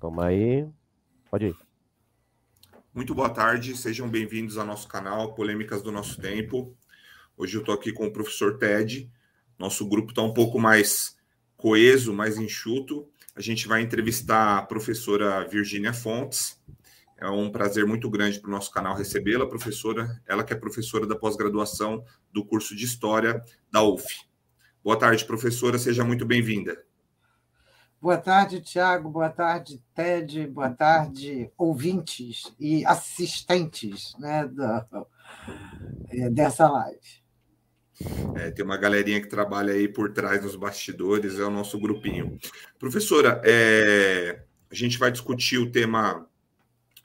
Toma aí. Pode ir. Muito boa tarde, sejam bem-vindos ao nosso canal Polêmicas do Nosso Tempo. Hoje eu estou aqui com o professor Ted. Nosso grupo está um pouco mais coeso, mais enxuto. A gente vai entrevistar a professora Virgínia Fontes. É um prazer muito grande para o nosso canal recebê-la, professora. Ela que é professora da pós-graduação do curso de História da UF. Boa tarde, professora, seja muito bem-vinda. Boa tarde, Tiago. Boa tarde, Ted. Boa tarde, ouvintes e assistentes né, da, é, dessa live. É, tem uma galerinha que trabalha aí por trás nos bastidores, é o nosso grupinho. Professora, é, a gente vai discutir o tema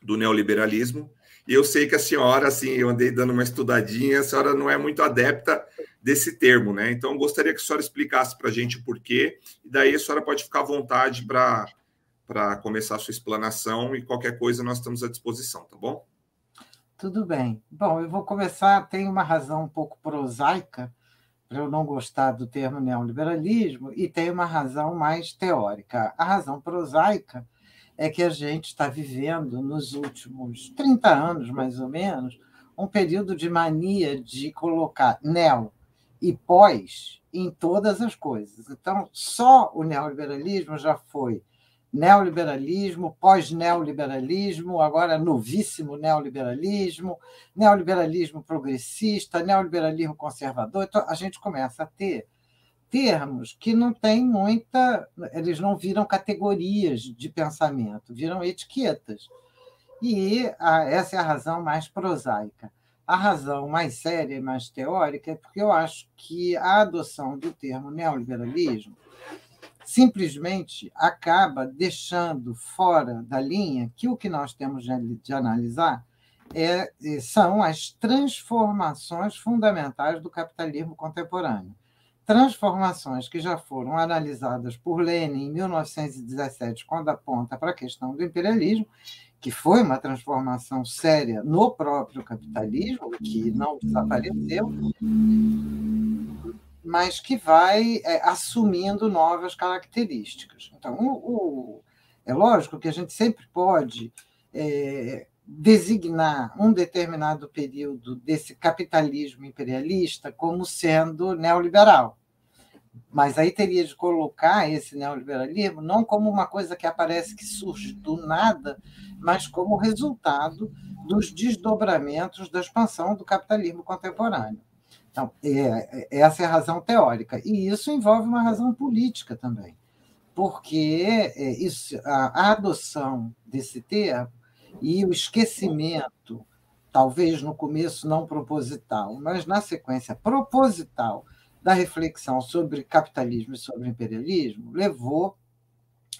do neoliberalismo. E eu sei que a senhora, assim, eu andei dando uma estudadinha, a senhora não é muito adepta desse termo, né? Então, gostaria que a senhora explicasse para a gente o porquê, e daí a senhora pode ficar à vontade para começar a sua explanação, e qualquer coisa nós estamos à disposição, tá bom? Tudo bem. Bom, eu vou começar, tem uma razão um pouco prosaica para eu não gostar do termo neoliberalismo, e tem uma razão mais teórica. A razão prosaica é que a gente está vivendo nos últimos 30 anos, mais ou menos, um período de mania de colocar neo e pós em todas as coisas. Então, só o neoliberalismo já foi neoliberalismo, pós-neoliberalismo, agora novíssimo neoliberalismo, neoliberalismo progressista, neoliberalismo conservador. Então, a gente começa a ter termos que não têm muita. Eles não viram categorias de pensamento, viram etiquetas. E a, essa é a razão mais prosaica. A razão mais séria e mais teórica é porque eu acho que a adoção do termo neoliberalismo simplesmente acaba deixando fora da linha que o que nós temos de analisar é, são as transformações fundamentais do capitalismo contemporâneo transformações que já foram analisadas por Lenin em 1917, quando aponta para a questão do imperialismo, que foi uma transformação séria no próprio capitalismo, que não desapareceu, mas que vai é, assumindo novas características. Então, o, o, é lógico que a gente sempre pode é, designar um determinado período desse capitalismo imperialista como sendo neoliberal. Mas aí teria de colocar esse neoliberalismo não como uma coisa que aparece que surge do nada, mas como resultado dos desdobramentos da expansão do capitalismo contemporâneo. Então, é, é, essa é a razão teórica. E isso envolve uma razão política também, porque é, isso, a, a adoção desse termo e o esquecimento, talvez no começo não proposital, mas na sequência proposital da reflexão sobre capitalismo e sobre imperialismo, levou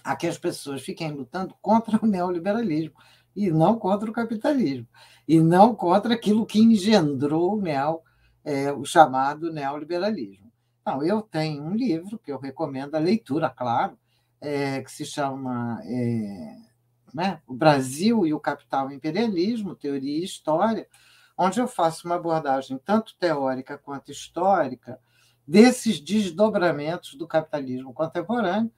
a que as pessoas fiquem lutando contra o neoliberalismo e não contra o capitalismo, e não contra aquilo que engendrou o, neo, é, o chamado neoliberalismo. Então, eu tenho um livro que eu recomendo a leitura, claro, é, que se chama é, né? O Brasil e o Capital Imperialismo, Teoria e História, onde eu faço uma abordagem tanto teórica quanto histórica desses desdobramentos do capitalismo contemporâneo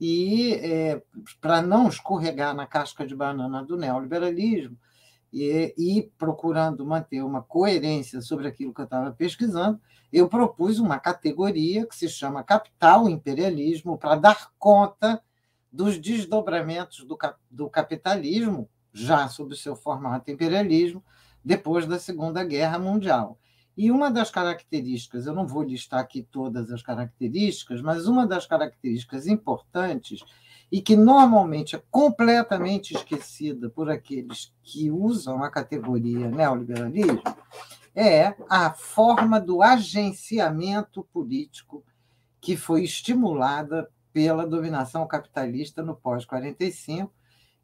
e é, para não escorregar na casca de banana do neoliberalismo e, e, procurando manter uma coerência sobre aquilo que eu estava pesquisando, eu propus uma categoria que se chama capital imperialismo para dar conta dos desdobramentos do, do capitalismo, já sob seu formato imperialismo, depois da Segunda Guerra Mundial. E uma das características, eu não vou listar aqui todas as características, mas uma das características importantes e que normalmente é completamente esquecida por aqueles que usam a categoria neoliberalismo é a forma do agenciamento político que foi estimulada pela dominação capitalista no pós-45,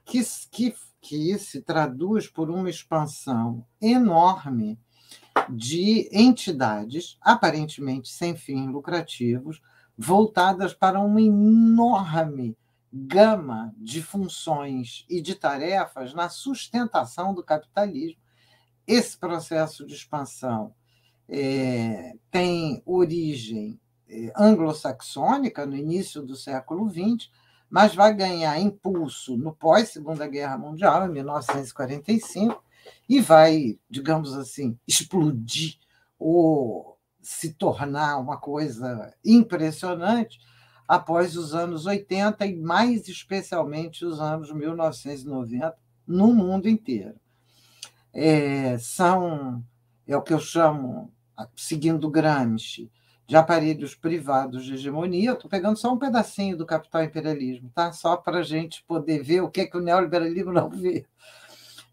que, que, que se traduz por uma expansão enorme de entidades, aparentemente sem fins lucrativos, voltadas para uma enorme gama de funções e de tarefas na sustentação do capitalismo. Esse processo de expansão é, tem origem anglo-saxônica, no início do século XX, mas vai ganhar impulso no pós-Segunda Guerra Mundial, em 1945, e vai, digamos assim, explodir ou se tornar uma coisa impressionante após os anos 80 e mais especialmente os anos 1990 no mundo inteiro. É, são, é o que eu chamo, seguindo Gramsci, de aparelhos privados de hegemonia. Estou pegando só um pedacinho do capital imperialismo, tá? só para a gente poder ver o que, que o neoliberalismo não vê.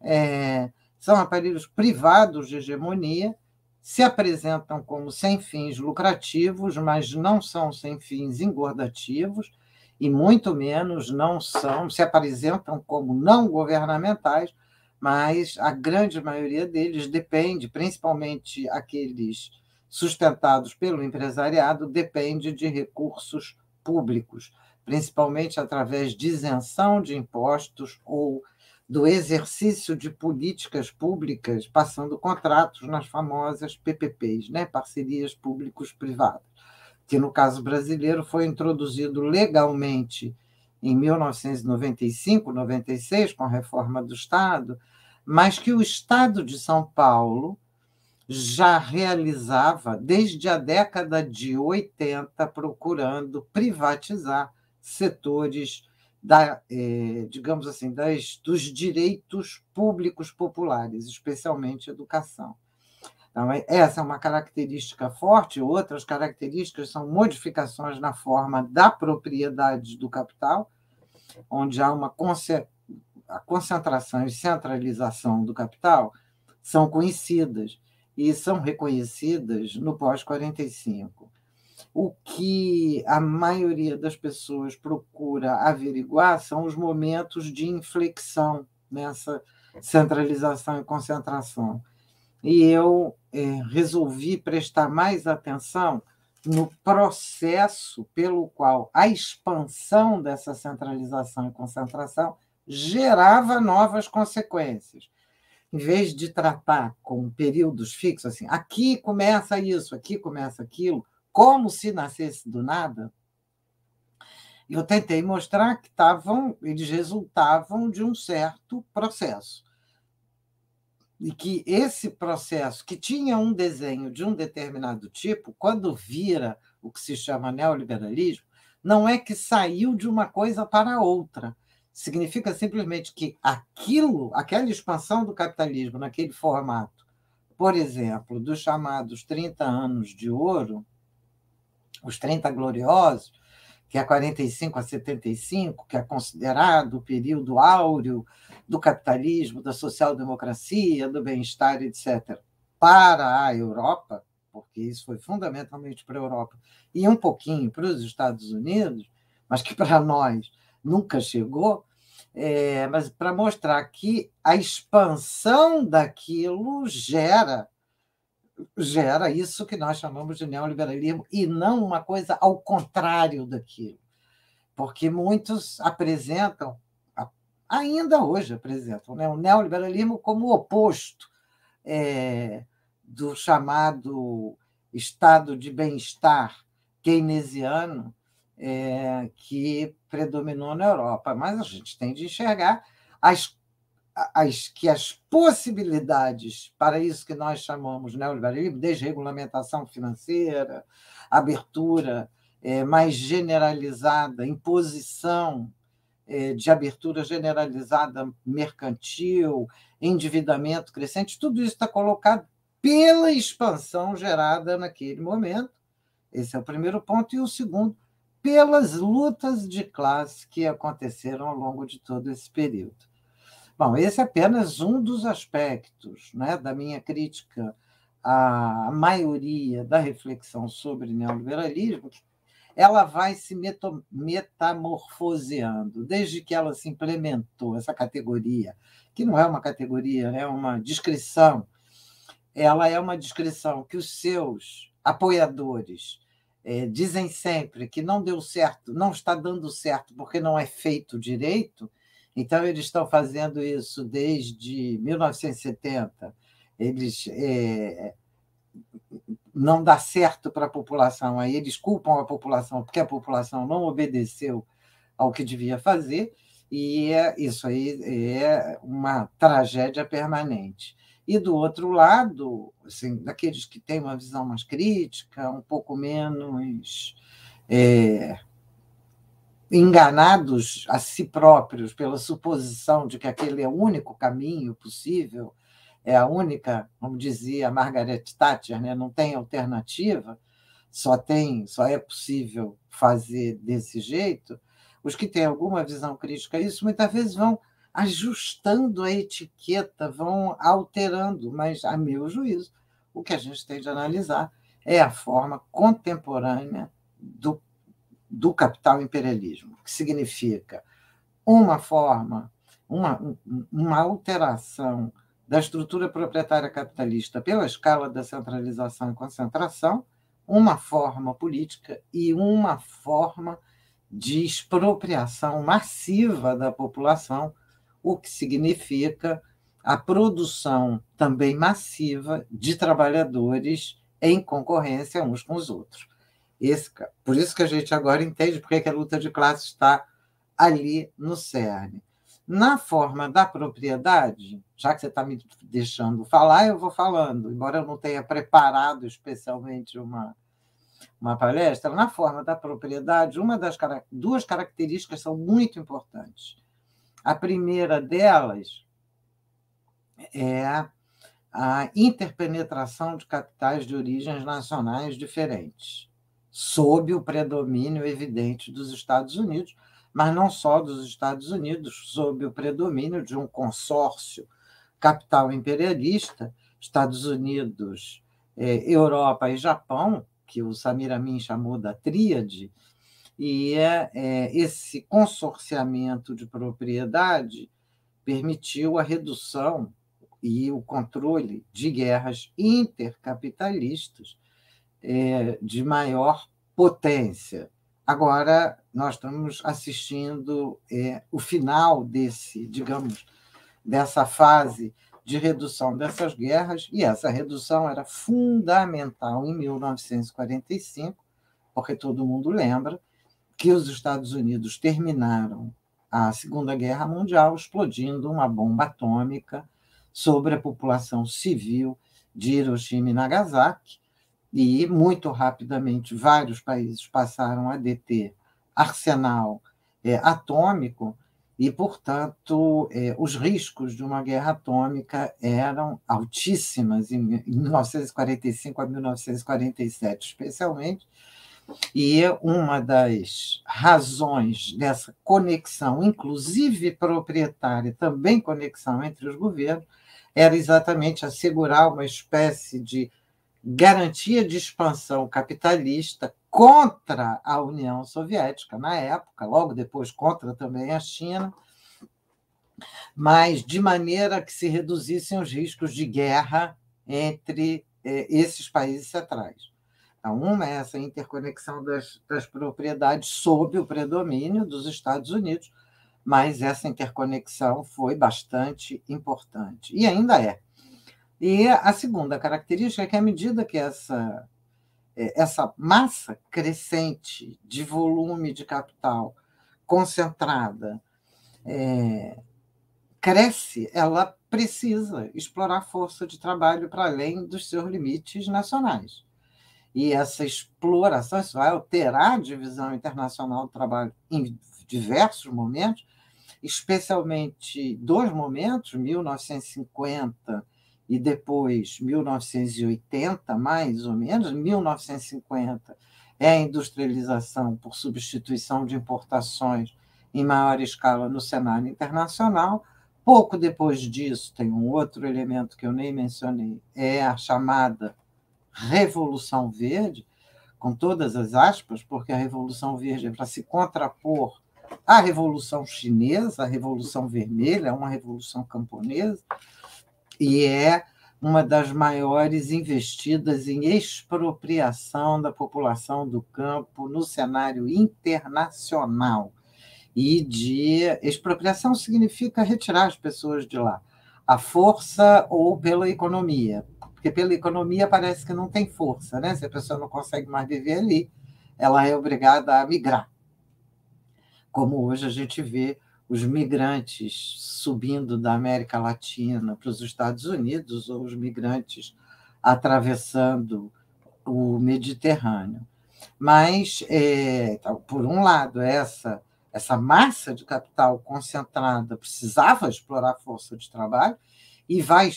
É, são aparelhos privados de hegemonia, se apresentam como sem fins lucrativos, mas não são sem fins engordativos, e muito menos não são, se apresentam como não governamentais, mas a grande maioria deles depende, principalmente aqueles sustentados pelo empresariado, depende de recursos públicos, principalmente através de isenção de impostos ou do exercício de políticas públicas, passando contratos nas famosas PPPs, né? parcerias públicos-privadas, que no caso brasileiro foi introduzido legalmente em 1995, 96, com a reforma do Estado, mas que o Estado de São Paulo já realizava desde a década de 80, procurando privatizar setores da, eh, digamos assim, das, dos direitos públicos populares, especialmente educação. Então, é, essa é uma característica forte. Outras características são modificações na forma da propriedade do capital, onde há uma a concentração e centralização do capital são conhecidas e são reconhecidas no pós-45 o que a maioria das pessoas procura averiguar são os momentos de inflexão nessa centralização e concentração. E eu é, resolvi prestar mais atenção no processo pelo qual a expansão dessa centralização e concentração gerava novas consequências. Em vez de tratar com períodos fixos, assim, aqui começa isso, aqui começa aquilo, como se nascesse do nada, eu tentei mostrar que estavam, eles resultavam de um certo processo. E que esse processo, que tinha um desenho de um determinado tipo, quando vira o que se chama neoliberalismo, não é que saiu de uma coisa para outra. Significa simplesmente que aquilo, aquela expansão do capitalismo naquele formato, por exemplo, dos chamados 30 anos de ouro, os 30 gloriosos, que é 45 a 75, que é considerado o período áureo do capitalismo, da social-democracia, do bem-estar, etc., para a Europa, porque isso foi fundamentalmente para a Europa e um pouquinho para os Estados Unidos, mas que para nós nunca chegou, é, mas para mostrar que a expansão daquilo gera gera isso que nós chamamos de neoliberalismo, e não uma coisa ao contrário daquilo. Porque muitos apresentam, ainda hoje apresentam, né, o neoliberalismo como o oposto é, do chamado estado de bem-estar keynesiano é, que predominou na Europa. Mas a gente tem de enxergar as as, que as possibilidades para isso que nós chamamos neoliberalismo, desregulamentação financeira, abertura é, mais generalizada, imposição é, de abertura generalizada mercantil, endividamento crescente, tudo isso está colocado pela expansão gerada naquele momento. Esse é o primeiro ponto. E o segundo, pelas lutas de classe que aconteceram ao longo de todo esse período. Bom, esse é apenas um dos aspectos né, da minha crítica à maioria da reflexão sobre neoliberalismo, ela vai se metamorfoseando desde que ela se implementou essa categoria, que não é uma categoria, é uma descrição. Ela é uma descrição que os seus apoiadores é, dizem sempre que não deu certo, não está dando certo porque não é feito direito, então, eles estão fazendo isso desde 1970. Eles é, não dá certo para a população, aí eles culpam a população porque a população não obedeceu ao que devia fazer, e é, isso aí é uma tragédia permanente. E do outro lado, assim, daqueles que têm uma visão mais crítica, um pouco menos é, enganados a si próprios pela suposição de que aquele é o único caminho possível, é a única, como dizia Margaret Thatcher, né? não tem alternativa, só tem, só é possível fazer desse jeito. Os que têm alguma visão crítica a isso muitas vezes vão ajustando a etiqueta, vão alterando, mas a meu juízo, o que a gente tem de analisar é a forma contemporânea do do capital imperialismo, que significa uma forma, uma, uma alteração da estrutura proprietária capitalista pela escala da centralização e concentração, uma forma política e uma forma de expropriação massiva da população, o que significa a produção também massiva de trabalhadores em concorrência uns com os outros. Esse, por isso que a gente agora entende porque que a luta de classe está ali no cerne. Na forma da propriedade, já que você está me deixando falar, eu vou falando, embora eu não tenha preparado especialmente uma, uma palestra, na forma da propriedade, uma das duas características são muito importantes. A primeira delas é a interpenetração de capitais de origens nacionais diferentes sob o predomínio evidente dos Estados Unidos, mas não só dos Estados Unidos, sob o predomínio de um consórcio capital imperialista, Estados Unidos, é, Europa e Japão, que o Samir Amin chamou da tríade, e é, é, esse consorciamento de propriedade permitiu a redução e o controle de guerras intercapitalistas é, de maior potência. Agora, nós estamos assistindo é, o final desse, digamos, dessa fase de redução dessas guerras, e essa redução era fundamental em 1945, porque todo mundo lembra que os Estados Unidos terminaram a Segunda Guerra Mundial explodindo uma bomba atômica sobre a população civil de Hiroshima e Nagasaki, e muito rapidamente vários países passaram a deter arsenal é, atômico e, portanto, é, os riscos de uma guerra atômica eram altíssimas em 1945 a 1947, especialmente. E uma das razões dessa conexão, inclusive proprietária, também conexão entre os governos, era exatamente assegurar uma espécie de garantia de expansão capitalista contra a União Soviética na época, logo depois contra também a China, mas de maneira que se reduzissem os riscos de guerra entre eh, esses países centrais. Então, uma é essa interconexão das, das propriedades sob o predomínio dos Estados Unidos, mas essa interconexão foi bastante importante, e ainda é. E a segunda característica é que, à medida que essa, é, essa massa crescente de volume de capital concentrada é, cresce, ela precisa explorar força de trabalho para além dos seus limites nacionais. E essa exploração isso vai alterar a divisão internacional do trabalho em diversos momentos, especialmente dois momentos, 1950 e depois 1980, mais ou menos, 1950 é a industrialização por substituição de importações em maior escala no cenário internacional. Pouco depois disso, tem um outro elemento que eu nem mencionei, é a chamada Revolução Verde, com todas as aspas, porque a Revolução Verde é para se contrapor à Revolução Chinesa, a Revolução Vermelha, uma revolução camponesa, e é uma das maiores investidas em expropriação da população do campo no cenário internacional. E de expropriação significa retirar as pessoas de lá, a força ou pela economia, porque pela economia parece que não tem força, né? Se a pessoa não consegue mais viver ali, ela é obrigada a migrar. como hoje a gente vê os migrantes subindo da América Latina para os Estados Unidos ou os migrantes atravessando o Mediterrâneo. Mas, é, então, por um lado, essa, essa massa de capital concentrada precisava explorar força de trabalho e vai,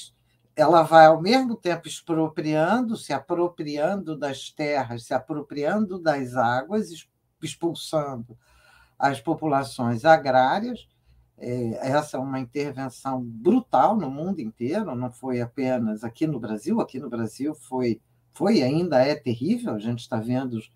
ela vai, ao mesmo tempo, expropriando, se apropriando das terras, se apropriando das águas, expulsando as populações agrárias. É, essa é uma intervenção brutal no mundo inteiro, não foi apenas aqui no Brasil, aqui no Brasil foi, foi ainda é terrível, a gente está vendo os,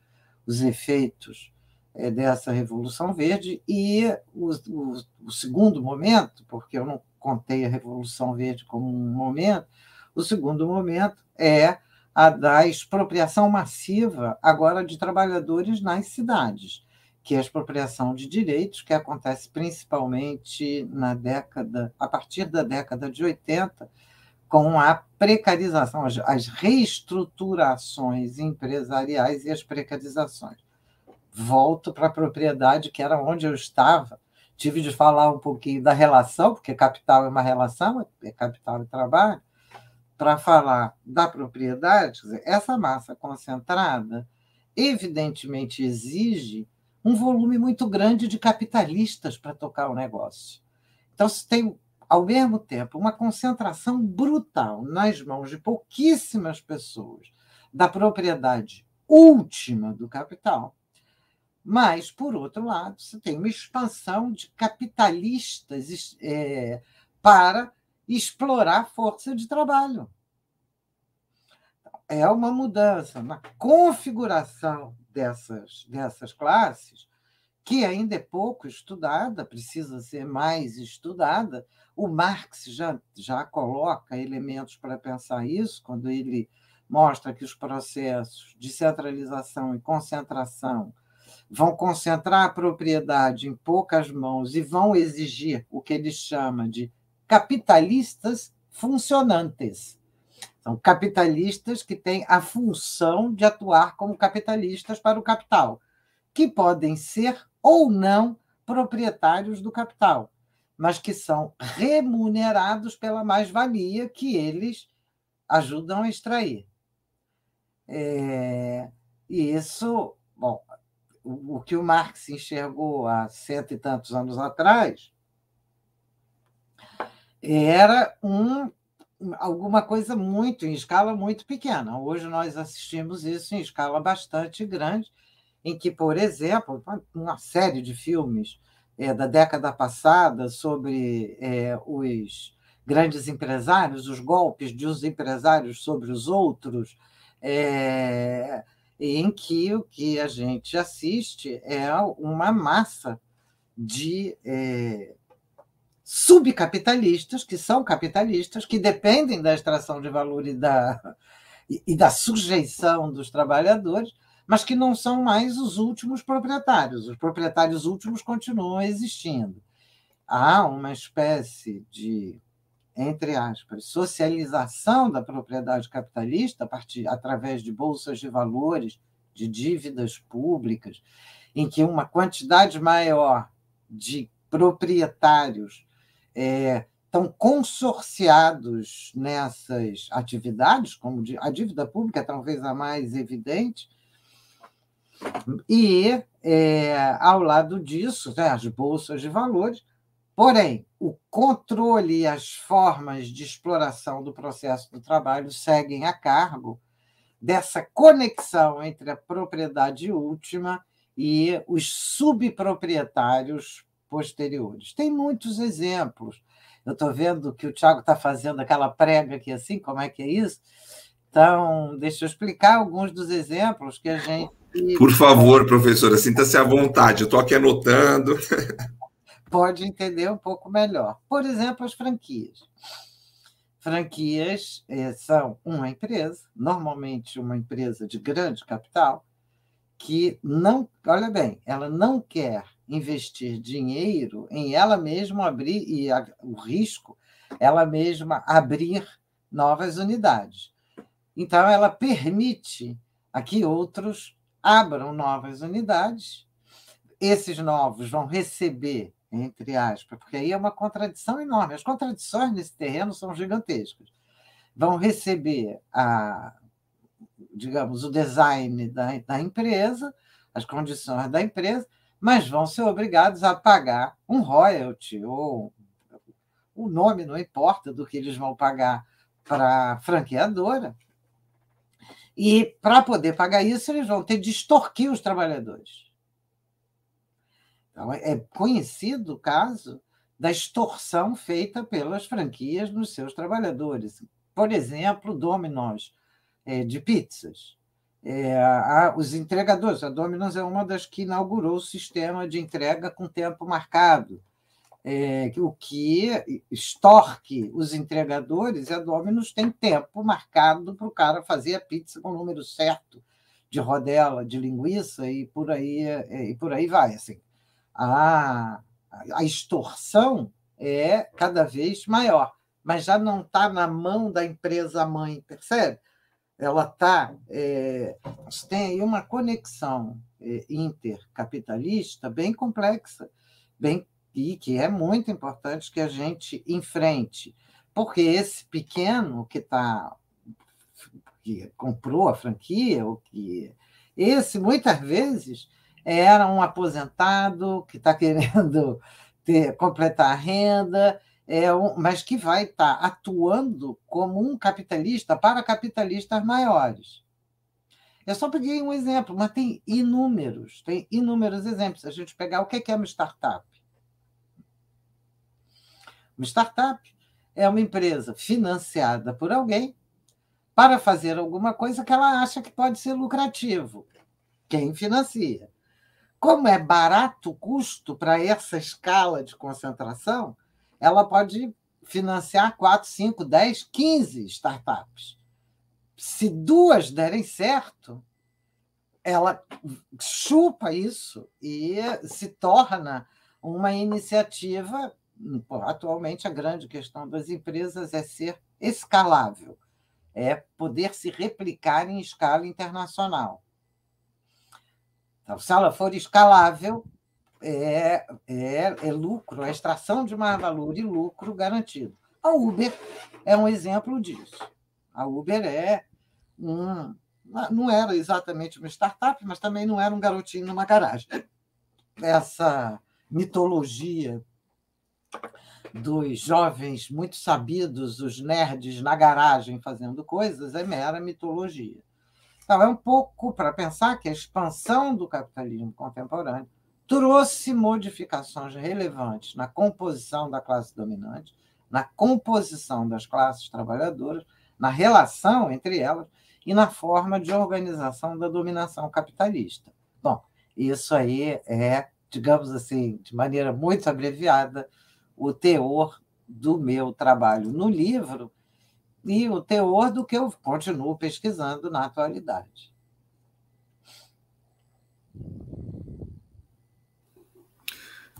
os efeitos é, dessa Revolução Verde, e o, o, o, segundo momento, porque eu não contei a Revolução Verde como um momento, o segundo momento é a da expropriação massiva agora de trabalhadores nas cidades que é a expropriação de direitos, que acontece principalmente na década, a partir da década de 80, com a precarização, as, as reestruturações empresariais e as precarizações. Volto para a propriedade, que era onde eu estava. Tive de falar um pouquinho da relação, porque capital é uma relação, é capital e trabalho, para falar da propriedade. Dizer, essa massa concentrada, evidentemente, exige um volume muito grande de capitalistas para tocar o negócio. Então, se tem, ao mesmo tempo, uma concentração brutal nas mãos de pouquíssimas pessoas da propriedade última do capital, mas, por outro lado, você tem uma expansão de capitalistas é, para explorar força de trabalho. É uma mudança na configuração dessas, dessas classes, que ainda é pouco estudada, precisa ser mais estudada. O Marx já, já coloca elementos para pensar isso, quando ele mostra que os processos de centralização e concentração vão concentrar a propriedade em poucas mãos e vão exigir o que ele chama de capitalistas funcionantes. São capitalistas que têm a função de atuar como capitalistas para o capital, que podem ser ou não proprietários do capital, mas que são remunerados pela mais-valia que eles ajudam a extrair. É, e isso, bom, o, que o Marx enxergou há cento e tantos anos atrás era um alguma coisa muito, em escala muito pequena. Hoje nós assistimos isso em escala bastante grande, em que, por exemplo, uma série de filmes é, da década passada sobre é, os grandes empresários, os golpes de os empresários sobre os outros, é, em que o que a gente assiste é uma massa de é, subcapitalistas, que são capitalistas, que dependem da extração de valor e da, e da sujeição dos trabalhadores, mas que não são mais os últimos proprietários. Os proprietários últimos continuam existindo. Há uma espécie de, entre aspas, socialização da propriedade capitalista a partir, através de bolsas de valores, de dívidas públicas, em que uma quantidade maior de proprietários é, estão consorciados nessas atividades, como a dívida pública é talvez a mais evidente, e é, ao lado disso, né, as bolsas de valores, porém, o controle e as formas de exploração do processo do trabalho seguem a cargo dessa conexão entre a propriedade última e os subproprietários posteriores. Tem muitos exemplos. Eu estou vendo que o Tiago está fazendo aquela prega aqui assim, como é que é isso? Então, deixa eu explicar alguns dos exemplos que a gente. Por favor, professora, sinta-se à vontade, eu estou aqui anotando. Pode entender um pouco melhor. Por exemplo, as franquias. Franquias é, são uma empresa, normalmente uma empresa de grande capital, que não, olha bem, ela não quer investir dinheiro em ela mesma abrir, e a, o risco, ela mesma abrir novas unidades. Então, ela permite a que outros abram novas unidades, esses novos vão receber, entre aspas, porque aí é uma contradição enorme. As contradições nesse terreno são gigantescas. Vão receber a, digamos, o design da, da empresa, as condições da empresa, mas vão ser obrigados a pagar um royalty ou o nome não importa do que eles vão pagar para a franqueadora. E para poder pagar isso, eles vão ter de extorquir os trabalhadores. Então, é conhecido o caso da extorsão feita pelas franquias nos seus trabalhadores. Por exemplo, Domino's é, de pizzas. É, a, os entregadores, a Domino's é uma das que inaugurou o sistema de entrega com tempo marcado é, o que extorque os entregadores, a Domino's tem tempo marcado para o cara fazer a pizza com o número certo de rodela, de linguiça e por aí, é, e por aí vai. Assim. A, a extorsão é cada vez maior, mas já não está na mão da empresa mãe, percebe? Ela está. É, tem aí uma conexão é, intercapitalista bem complexa, bem e que é muito importante que a gente enfrente, porque esse pequeno que está que comprou a franquia, ou que esse muitas vezes era um aposentado que está querendo ter, completar a renda, é um, mas que vai estar tá atuando como um capitalista para capitalistas maiores. Eu só peguei um exemplo, mas tem inúmeros, tem inúmeros exemplos. A gente pegar o que é uma startup. Uma startup é uma empresa financiada por alguém para fazer alguma coisa que ela acha que pode ser lucrativo. Quem financia? Como é barato o custo para essa escala de concentração, ela pode financiar 4, 5, 10, 15 startups. Se duas derem certo, ela chupa isso e se torna uma iniciativa atualmente a grande questão das empresas é ser escalável, é poder se replicar em escala internacional. Então, se ela for escalável, é, é, é lucro, é extração de mais valor e lucro garantido. A Uber é um exemplo disso. A Uber é um. Não era exatamente uma startup, mas também não era um garotinho numa garagem. Essa mitologia dos jovens muito sabidos, os nerds na garagem fazendo coisas, é mera mitologia. Então, é um pouco para pensar que a expansão do capitalismo contemporâneo trouxe modificações relevantes na composição da classe dominante, na composição das classes trabalhadoras, na relação entre elas e na forma de organização da dominação capitalista. Bom, isso aí é, digamos assim, de maneira muito abreviada, o teor do meu trabalho no livro e o teor do que eu continuo pesquisando na atualidade.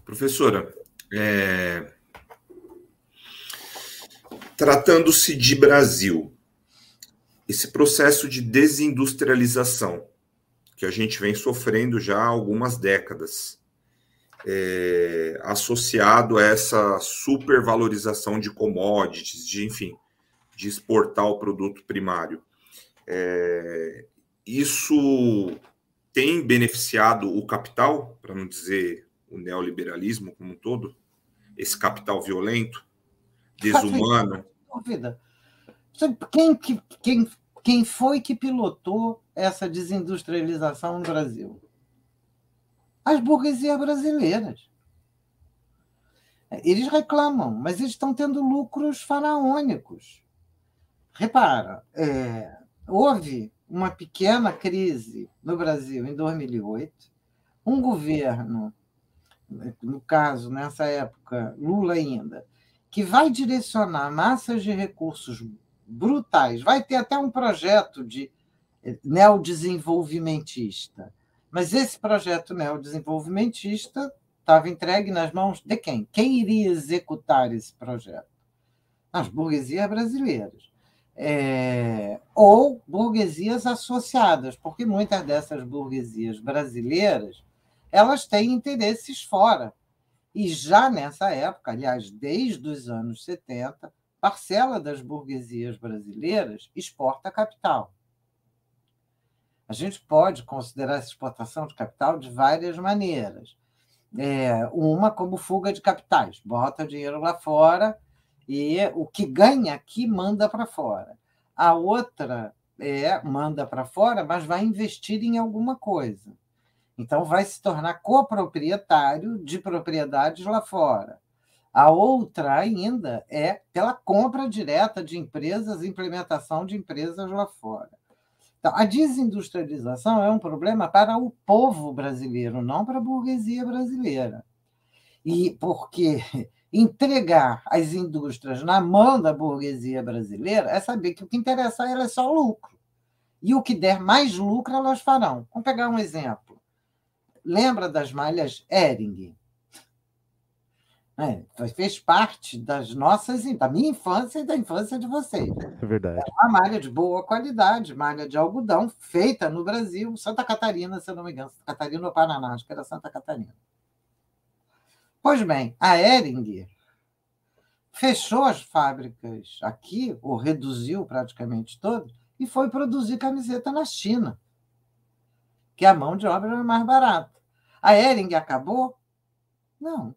Professora, é... tratando-se de Brasil, esse processo de desindustrialização que a gente vem sofrendo já há algumas décadas, é, associado a essa supervalorização de commodities, de enfim, de exportar o produto primário. É, isso tem beneficiado o capital, para não dizer o neoliberalismo como um todo, esse capital violento, desumano. Dúvida. Quem, quem, quem foi que pilotou essa desindustrialização no Brasil? as burguesias brasileiras. Eles reclamam, mas eles estão tendo lucros faraônicos. Repara, é, houve uma pequena crise no Brasil em 2008. Um governo, no caso, nessa época, Lula ainda, que vai direcionar massas de recursos brutais, vai ter até um projeto de neodesenvolvimentista mas esse projeto neodesenvolvimentista estava entregue nas mãos de quem? Quem iria executar esse projeto? As burguesias brasileiras. É, ou burguesias associadas, porque muitas dessas burguesias brasileiras elas têm interesses fora. E já nessa época, aliás, desde os anos 70, parcela das burguesias brasileiras exporta capital. A gente pode considerar essa exportação de capital de várias maneiras. É, uma como fuga de capitais, bota dinheiro lá fora e o que ganha aqui manda para fora. A outra é manda para fora, mas vai investir em alguma coisa. Então vai se tornar coproprietário de propriedades lá fora. A outra ainda é pela compra direta de empresas, implementação de empresas lá fora. Então, a desindustrialização é um problema para o povo brasileiro, não para a burguesia brasileira. E porque entregar as indústrias na mão da burguesia brasileira é saber que o que interessa a ela é só lucro. E o que der mais lucro, elas farão. Vamos pegar um exemplo. Lembra das malhas Ering? É, fez parte das nossas, da minha infância e da infância de vocês. É verdade. É uma malha de boa qualidade, malha de algodão, feita no Brasil, Santa Catarina, se eu não me engano, Santa Catarina ou Paraná, acho que era Santa Catarina. Pois bem, a Ering fechou as fábricas aqui, ou reduziu praticamente todas, e foi produzir camiseta na China, que a mão de obra era mais barata. A Ering acabou? Não.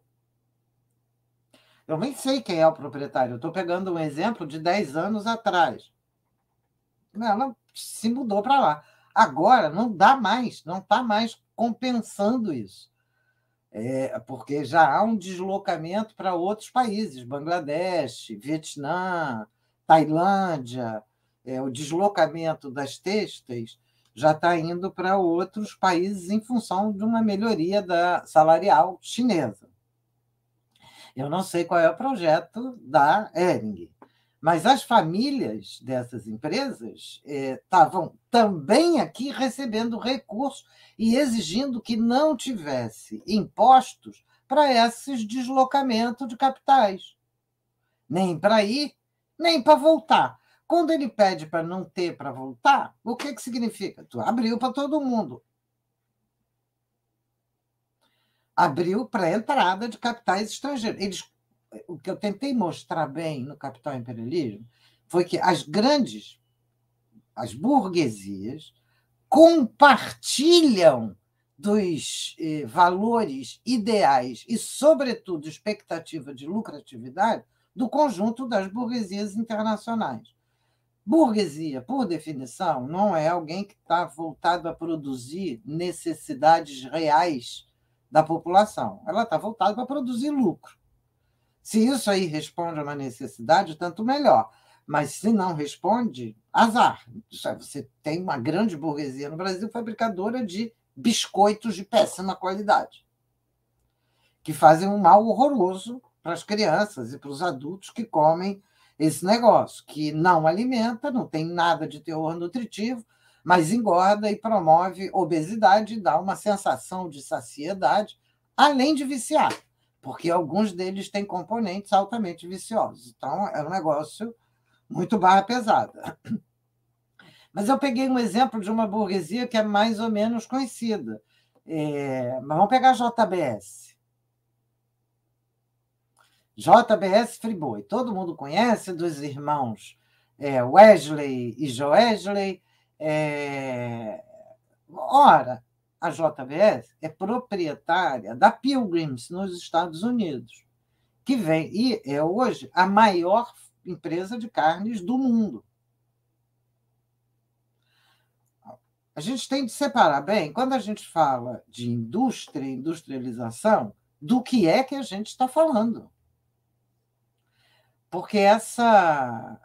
Eu nem sei quem é o proprietário. Estou pegando um exemplo de 10 anos atrás. Ela se mudou para lá. Agora não dá mais, não está mais compensando isso. É, porque já há um deslocamento para outros países, Bangladesh, Vietnã, Tailândia, é, o deslocamento das têxteis já está indo para outros países em função de uma melhoria da salarial chinesa. Eu não sei qual é o projeto da Ering, mas as famílias dessas empresas estavam eh, também aqui recebendo recursos e exigindo que não tivesse impostos para esses deslocamentos de capitais, nem para ir, nem para voltar. Quando ele pede para não ter para voltar, o que, que significa? Tu abriu para todo mundo abriu para a entrada de capitais estrangeiros. Eles, o que eu tentei mostrar bem no Capital Imperialismo foi que as grandes, as burguesias, compartilham dos eh, valores ideais e, sobretudo, expectativa de lucratividade do conjunto das burguesias internacionais. Burguesia, por definição, não é alguém que está voltado a produzir necessidades reais da população. Ela está voltada para produzir lucro. Se isso aí responde a uma necessidade, tanto melhor. Mas se não responde, azar. Você tem uma grande burguesia no Brasil fabricadora de biscoitos de péssima qualidade, que fazem um mal horroroso para as crianças e para os adultos que comem esse negócio, que não alimenta, não tem nada de teor nutritivo, mas engorda e promove obesidade e dá uma sensação de saciedade, além de viciar, porque alguns deles têm componentes altamente viciosos. Então, é um negócio muito barra pesada. Mas eu peguei um exemplo de uma burguesia que é mais ou menos conhecida. É, mas vamos pegar a JBS. JBS Friboi. Todo mundo conhece dos irmãos é, Wesley e Joesley, é... Ora, a JBS é proprietária da Pilgrims nos Estados Unidos, que vem e é hoje a maior empresa de carnes do mundo. A gente tem de separar bem, quando a gente fala de indústria, industrialização, do que é que a gente está falando. Porque essa,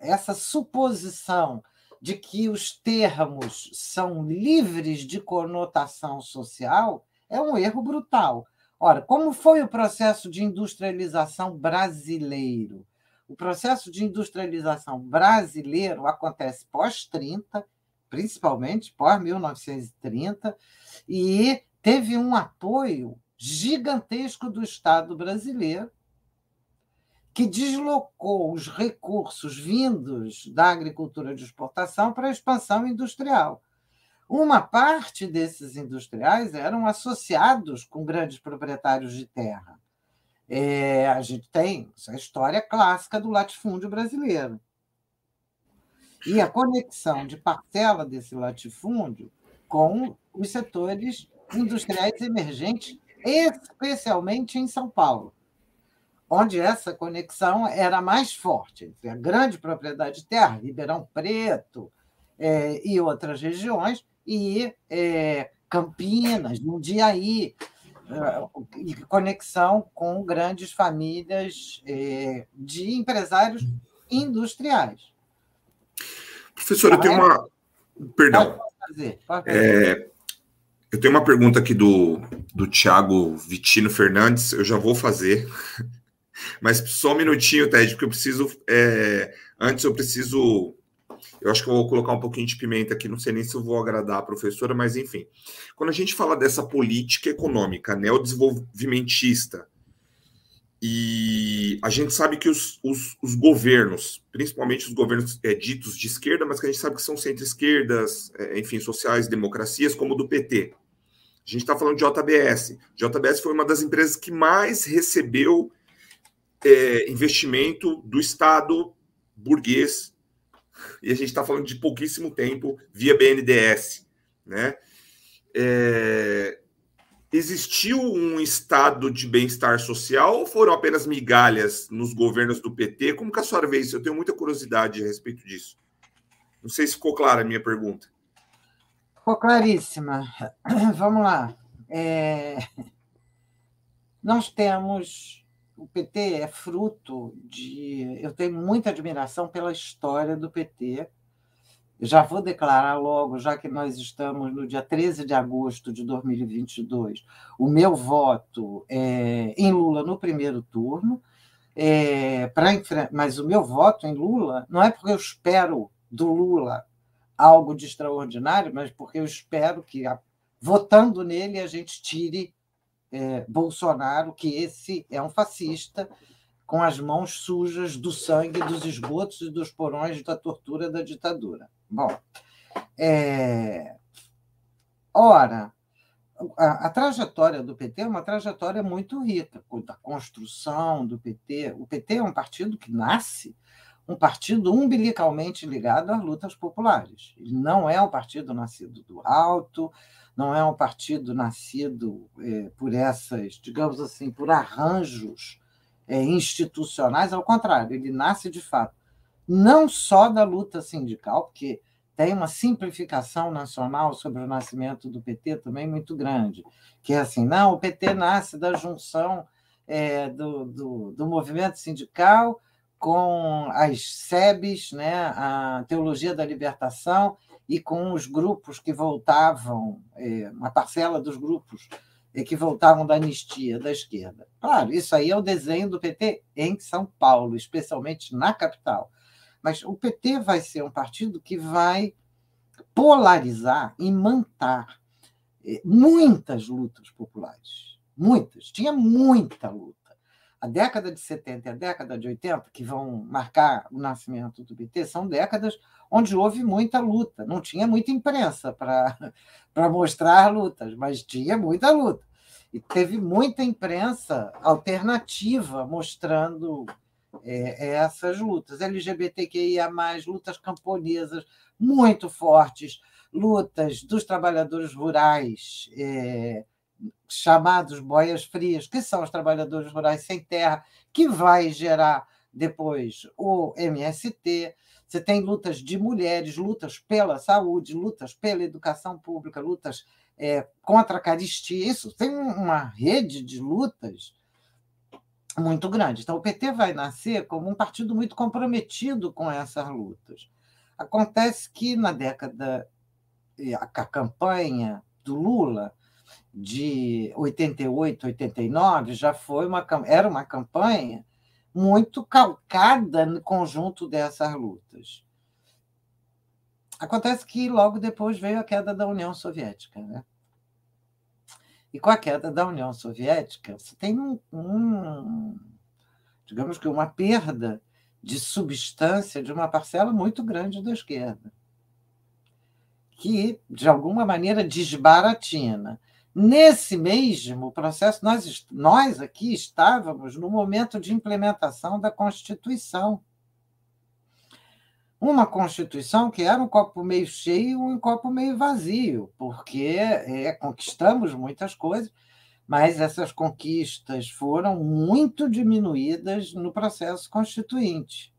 essa suposição de que os termos são livres de conotação social é um erro brutal. Ora, como foi o processo de industrialização brasileiro? O processo de industrialização brasileiro acontece pós-30, principalmente pós-1930, e teve um apoio gigantesco do Estado brasileiro que deslocou os recursos vindos da agricultura de exportação para a expansão industrial. uma parte desses industriais eram associados com grandes proprietários de terra. É, a gente tem essa história clássica do latifúndio brasileiro. E a conexão de parcela desse latifúndio com os setores industriais emergentes, especialmente em São Paulo, onde essa conexão era mais forte. A grande propriedade de terra, Ribeirão Preto é, e outras regiões, e é, Campinas, Jundiaí, é, e conexão com grandes famílias é, de empresários industriais. Professor, eu tenho é? uma. Perdão. Pode fazer, pode fazer. É, eu tenho uma pergunta aqui do, do Tiago Vitino Fernandes, eu já vou fazer. Mas só um minutinho, Ted, porque eu preciso. É, antes eu preciso. Eu acho que eu vou colocar um pouquinho de pimenta aqui, não sei nem se eu vou agradar a professora, mas enfim. Quando a gente fala dessa política econômica neodesenvolvimentista, e a gente sabe que os, os, os governos, principalmente os governos é, ditos de esquerda, mas que a gente sabe que são centro-esquerdas, é, enfim, sociais, democracias, como o do PT. A gente está falando de JBS. JBS foi uma das empresas que mais recebeu é, investimento do Estado burguês, e a gente está falando de pouquíssimo tempo via BNDES. Né? É, existiu um estado de bem-estar social ou foram apenas migalhas nos governos do PT? Como que a senhora vê isso? Eu tenho muita curiosidade a respeito disso. Não sei se ficou clara a minha pergunta. Ficou claríssima. Vamos lá. É... Nós temos o PT é fruto de. Eu tenho muita admiração pela história do PT. Já vou declarar logo, já que nós estamos no dia 13 de agosto de 2022, o meu voto é em Lula no primeiro turno. É, pra, mas o meu voto em Lula não é porque eu espero do Lula algo de extraordinário, mas porque eu espero que, votando nele, a gente tire é, Bolsonaro que esse é um fascista com as mãos sujas do sangue dos esgotos e dos porões da tortura da ditadura. Bom, é... ora, a, a, trajetória do PT é uma trajetória muito rica, da construção do PT. O PT é um partido que nasce um partido umbilicalmente ligado às lutas populares. Ele não é um partido nascido do alto, não é um partido nascido é, por essas, digamos assim, por arranjos é, institucionais, ao contrário, ele nasce de fato não só da luta sindical, porque tem uma simplificação nacional sobre o nascimento do PT também muito grande, que é assim, não, o PT nasce da junção é, do, do, do movimento sindical com as SEBs, né, a Teologia da Libertação, e com os grupos que voltavam, é, uma parcela dos grupos é, que voltavam da anistia da esquerda. Claro, isso aí é o desenho do PT em São Paulo, especialmente na capital. Mas o PT vai ser um partido que vai polarizar, imantar é, muitas lutas populares. Muitas. Tinha muita luta a década de 70 e a década de 80, que vão marcar o nascimento do PT, são décadas onde houve muita luta. Não tinha muita imprensa para mostrar lutas, mas tinha muita luta. E teve muita imprensa alternativa mostrando é, essas lutas. LGBTQIA, lutas camponesas muito fortes, lutas dos trabalhadores rurais. É, chamados boias frias, que são os trabalhadores rurais sem terra, que vai gerar depois o MST. Você tem lutas de mulheres, lutas pela saúde, lutas pela educação pública, lutas é, contra a caristia. Isso tem uma rede de lutas muito grande. Então, o PT vai nascer como um partido muito comprometido com essas lutas. Acontece que na década, a campanha do Lula de 88, 89 já foi uma era uma campanha muito calcada no conjunto dessas lutas. Acontece que logo depois veio a queda da União Soviética, né? E com a queda da União Soviética, você tem um, um digamos que uma perda de substância de uma parcela muito grande da esquerda que, de alguma maneira, desbaratina. Nesse mesmo processo, nós, nós aqui estávamos no momento de implementação da Constituição. Uma Constituição que era um copo meio cheio e um copo meio vazio, porque é, conquistamos muitas coisas, mas essas conquistas foram muito diminuídas no processo constituinte,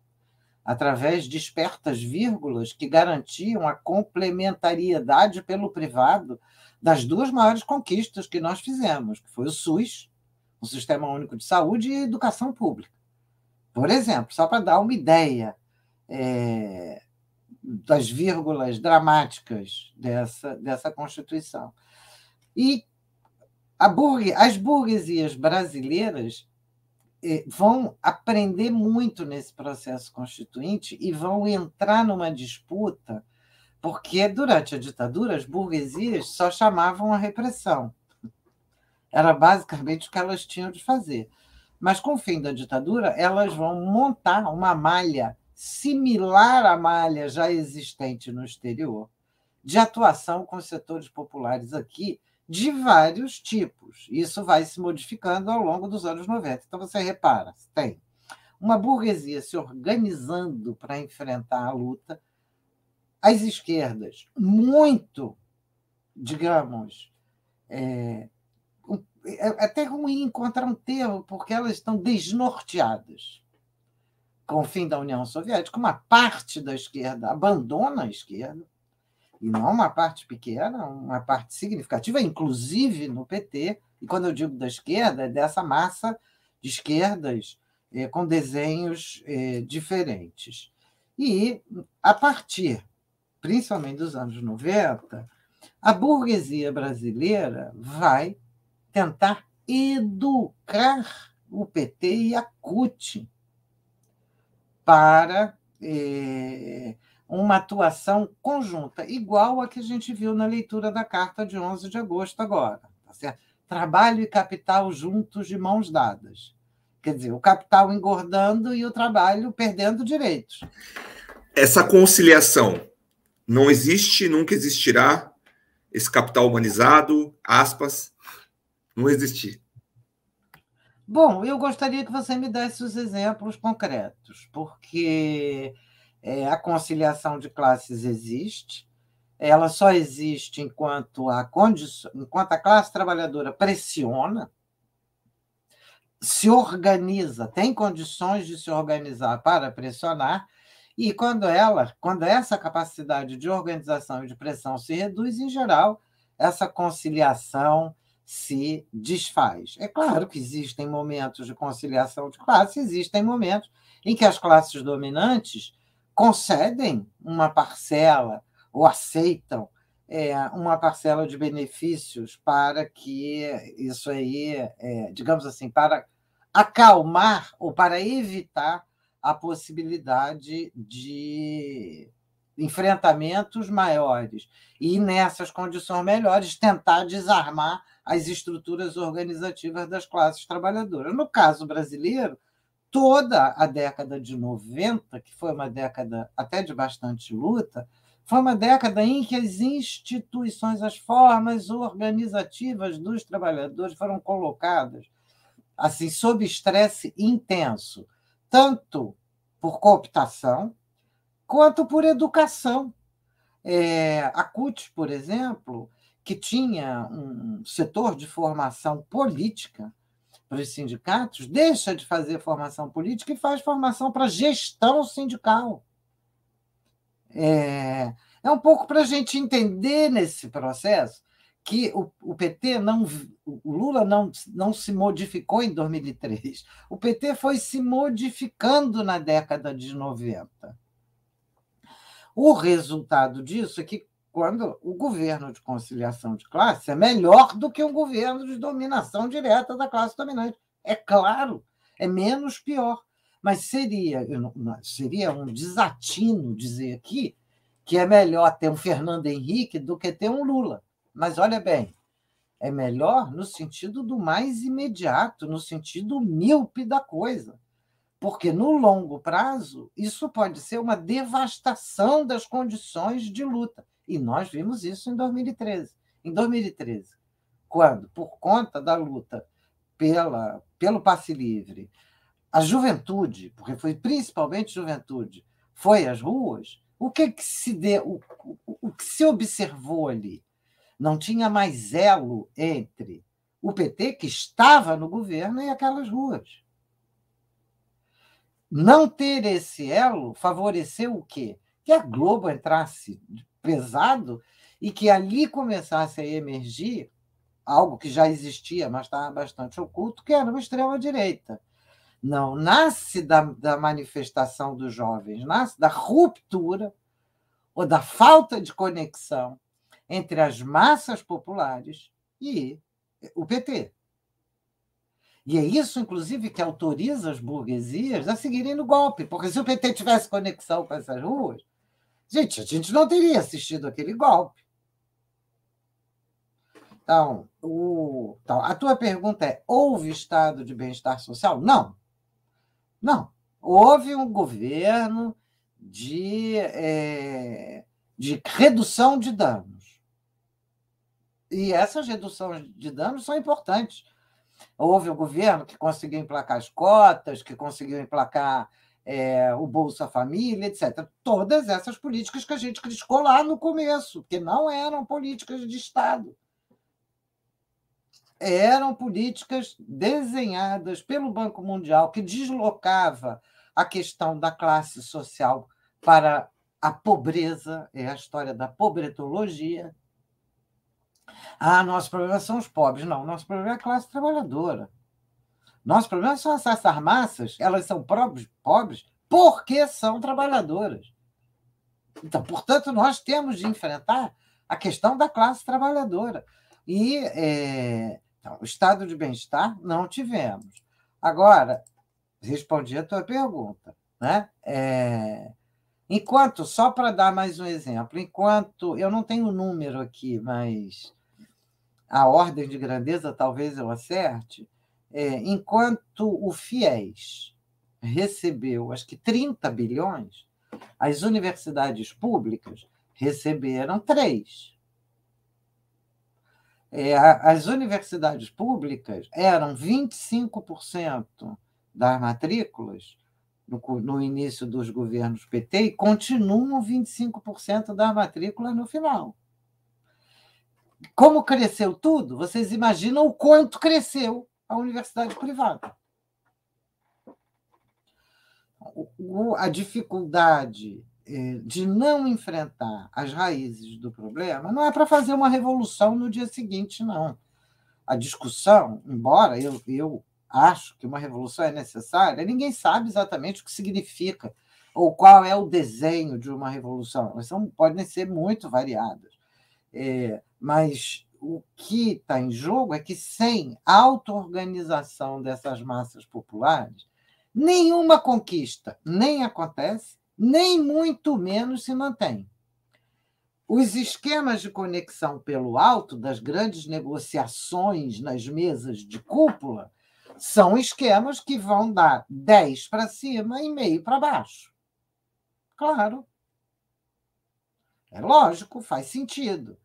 através de espertas vírgulas que garantiam a complementariedade pelo privado das duas maiores conquistas que nós fizemos, que foi o SUS, o Sistema Único de Saúde e educação pública. Por exemplo, só para dar uma ideia é, das vírgulas dramáticas dessa, dessa Constituição. E burgue, as burguesias brasileiras eh, vão aprender muito nesse processo constituinte e vão entrar numa disputa, porque durante a ditadura as burguesias só chamavam a repressão. Era basicamente o que elas tinham de fazer. Mas com o fim da ditadura, elas vão montar uma malha similar à malha já existente no exterior, de atuação com setores populares aqui, de vários tipos. Isso vai se modificando ao longo dos anos 90. Então, você repara, tem uma burguesia se organizando para enfrentar a luta, as esquerdas, muito, digamos, é, é até ruim encontrar um termo, porque elas estão desnorteadas. Com o fim da União Soviética, uma parte da esquerda abandona a esquerda, e não uma parte pequena, uma parte significativa, inclusive no PT, e quando eu digo da esquerda, é dessa massa de esquerdas é, com desenhos é, diferentes. E, a partir, principalmente dos anos 90, a burguesia brasileira vai tentar educar o PT e a CUT para é, uma atuação conjunta, igual a que a gente viu na leitura da carta de 11 de agosto agora. Tá? Trabalho e capital juntos de mãos dadas. Quer dizer, o capital engordando e o trabalho perdendo direitos. Essa conciliação não existe, nunca existirá. Esse capital humanizado, aspas, não existir. Bom, eu gostaria que você me desse os exemplos concretos, porque é, a conciliação de classes existe, ela só existe enquanto a, enquanto a classe trabalhadora pressiona, se organiza, tem condições de se organizar para pressionar, e quando ela, quando essa capacidade de organização e de pressão se reduz, em geral, essa conciliação se desfaz. É claro que existem momentos de conciliação de classe, existem momentos em que as classes dominantes concedem uma parcela ou aceitam é, uma parcela de benefícios para que isso aí, é, digamos assim, para acalmar ou para evitar a possibilidade de enfrentamentos maiores e nessas condições melhores tentar desarmar as estruturas organizativas das classes trabalhadoras. No caso brasileiro, toda a década de 90, que foi uma década até de bastante luta, foi uma década em que as instituições, as formas organizativas dos trabalhadores foram colocadas assim sob estresse intenso, tanto por cooptação quanto por educação. É, a CUT, por exemplo, que tinha um setor de formação política para os sindicatos, deixa de fazer formação política e faz formação para gestão sindical. É, é um pouco para a gente entender nesse processo que o, o, PT não. O Lula não, não se modificou em 2003. O PT foi se modificando na década de 90. O resultado disso é que quando o governo de conciliação de classe é melhor do que um governo de dominação direta da classe dominante. É claro, é menos pior. Mas seria, seria um desatino dizer aqui que é melhor ter um Fernando Henrique do que ter um Lula. Mas olha bem, é melhor no sentido do mais imediato, no sentido míope da coisa. Porque no longo prazo, isso pode ser uma devastação das condições de luta E nós vimos isso em 2013. Em 2013, quando, por conta da luta pela, pelo passe livre, a juventude, porque foi principalmente juventude, foi às ruas, o que, que se deu, o, o, o que se observou ali? Não tinha mais elo entre o PT, que estava no governo, e aquelas ruas. Não ter esse elo favoreceu o quê? Que a Globo entrasse pesado e que ali começasse a emergir algo que já existia, mas estava bastante oculto, que era uma extrema-direita. Não, nasce da, da manifestação dos jovens, nasce da ruptura ou da falta de conexão entre as massas populares e o PT. E é isso, inclusive, que autoriza as burguesias a seguirem no golpe, porque se o PT tivesse conexão com essas ruas, gente, a gente não teria assistido aquele golpe. Então, o, então, a tua pergunta é: houve estado de bem-estar social? Não. Não. Houve um governo de, é, de redução de danos. E essas reduções de danos são importantes. Houve um governo que conseguiu emplacar as cotas, que conseguiu emplacar é, o Bolsa Família, etc. Todas essas políticas que a gente criticou lá no começo, que não eram políticas de Estado eram políticas desenhadas pelo Banco Mundial que deslocava a questão da classe social para a pobreza, é a história da pobretologia. Ah, nosso problema são os pobres. Não, nosso problema é a classe trabalhadora. Nosso problema são essas massas, elas são pobres, pobres porque são trabalhadoras. Então, portanto, nós temos de enfrentar a questão da classe trabalhadora. E é, então, o estado de bem-estar não tivemos. Agora, respondi a tua pergunta. Né? É, enquanto, só para dar mais um exemplo, enquanto eu não tenho o número aqui, mas a ordem de grandeza talvez eu acerte, é, enquanto o FIES recebeu acho que 30 bilhões, as universidades públicas receberam 3 é, as universidades públicas eram 25% das matrículas no, no, início dos governos PT e continuam 25% das matrículas no final. Como cresceu tudo, vocês imaginam o quanto cresceu a universidade privada. A dificuldade é, de não enfrentar as raízes do problema, não é para fazer uma revolução no dia seguinte, não. A discussão, embora eu, eu acho que uma revolução é necessária, ninguém sabe exatamente o que significa ou qual é o desenho de uma revolução. Elas são, podem ser muito variadas. É, mas o que está em jogo é que sem auto-organização dessas massas populares, nenhuma conquista nem acontece nem muito menos se mantém. Os esquemas de conexão pelo alto das grandes negociações nas mesas de cúpula são esquemas que vão dar 10 para cima e meio para baixo. Claro. É lógico, faz sentido.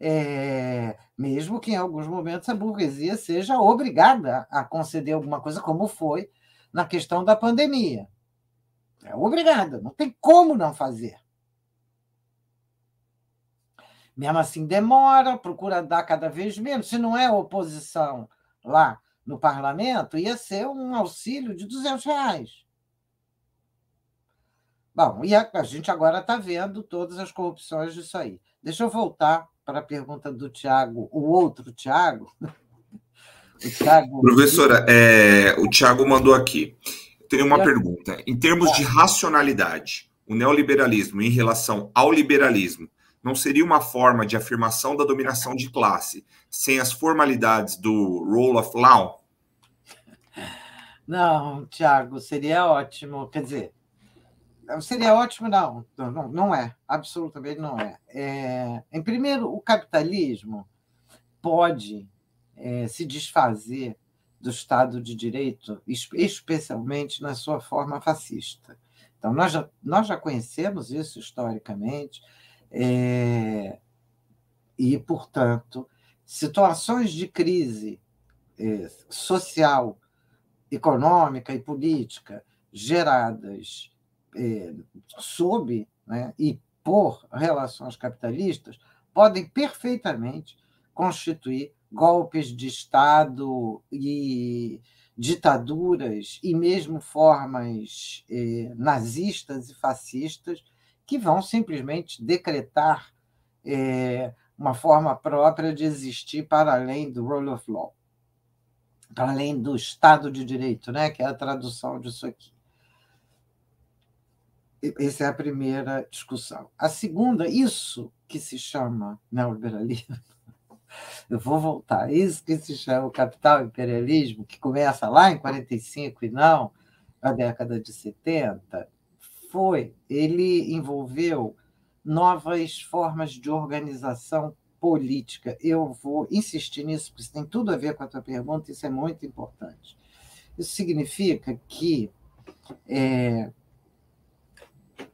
É, mesmo que em alguns momentos a burguesia seja obrigada a conceder alguma coisa, como foi na questão da pandemia. É obrigada, não tem como não fazer. Mesmo assim, demora, procura dar cada vez menos. Se não é oposição lá no parlamento, ia ser um auxílio de 200 reais. Bom, e a, a gente agora está vendo todas as corrupções disso aí. Deixa eu voltar para a pergunta do Tiago, o outro Tiago. Professora, é, o Tiago mandou aqui tenho uma pergunta. Em termos de racionalidade, o neoliberalismo em relação ao liberalismo não seria uma forma de afirmação da dominação de classe sem as formalidades do rule of law? Não, Tiago, seria ótimo. Quer dizer, seria ótimo, não. Não, não é. Absolutamente não é. é. Em primeiro, o capitalismo pode é, se desfazer do Estado de Direito, especialmente na sua forma fascista. Então, nós já, nós já conhecemos isso historicamente. É, e, portanto, situações de crise é, social, econômica e política geradas é, sob né, e por relações capitalistas podem perfeitamente constituir golpes de Estado e ditaduras e mesmo formas eh, nazistas e fascistas que vão simplesmente decretar eh, uma forma própria de existir para além do rule of law, para além do Estado de Direito, né, que é a tradução disso aqui. Essa é a primeira discussão. A segunda, isso que se chama neoliberalismo, eu vou voltar. Isso que se chama o capital imperialismo, que começa lá em 45 e não na década de 70, foi, ele envolveu novas formas de organização política. Eu vou insistir nisso, porque isso tem tudo a ver com a tua pergunta, isso é muito importante. Isso significa que é,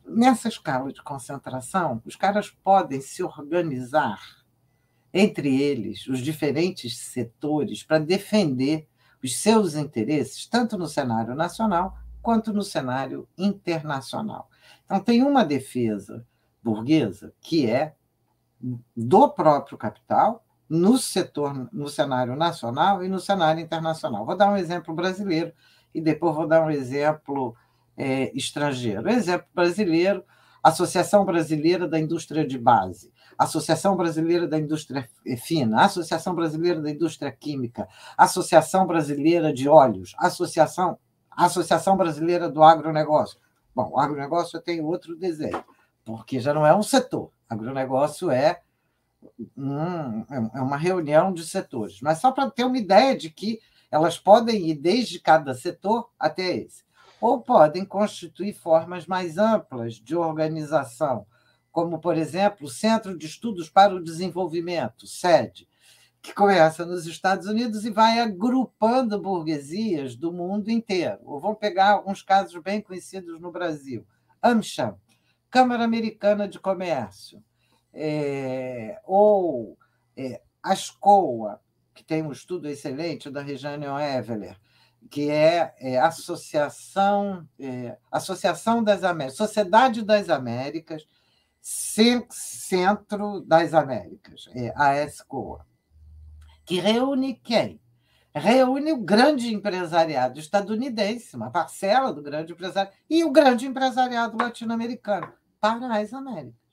nessa escala de concentração, os caras podem se organizar entre eles, os diferentes setores, para defender os seus interesses, tanto no cenário nacional quanto no cenário internacional. Então, tem uma defesa burguesa que é do próprio capital no setor, no cenário nacional e no cenário internacional. Vou dar um exemplo brasileiro e depois vou dar um exemplo é, estrangeiro. Exemplo brasileiro, Associação Brasileira da Indústria de Base. Associação Brasileira da Indústria Fina, Associação Brasileira da Indústria Química, Associação Brasileira de Óleos, Associação, Associação Brasileira do Agronegócio. Bom, o agronegócio tem outro desenho, porque já não é um setor. Agronegócio é, um, é uma reunião de setores. Mas só para ter uma ideia de que elas podem ir desde cada setor até esse. Ou podem constituir formas mais amplas de organização, como, por exemplo, o Centro de Estudos para o Desenvolvimento, SED, que começa nos Estados Unidos e vai agrupando burguesias do mundo inteiro. Ou pegar alguns casos bem conhecidos no Brasil. AmCham, Câmara Americana de Comércio, é, ou é, ASCOA, que tem um estudo excelente da Regiane Eveler, que é, é Associação, é, Associação das Américas, Sociedade das Américas, Centro das Américas, é a ESCOA, que reúne quem? Reúne o grande empresariado estadunidense, uma parcela do grande empresariado, e o grande empresariado latino-americano para as Américas.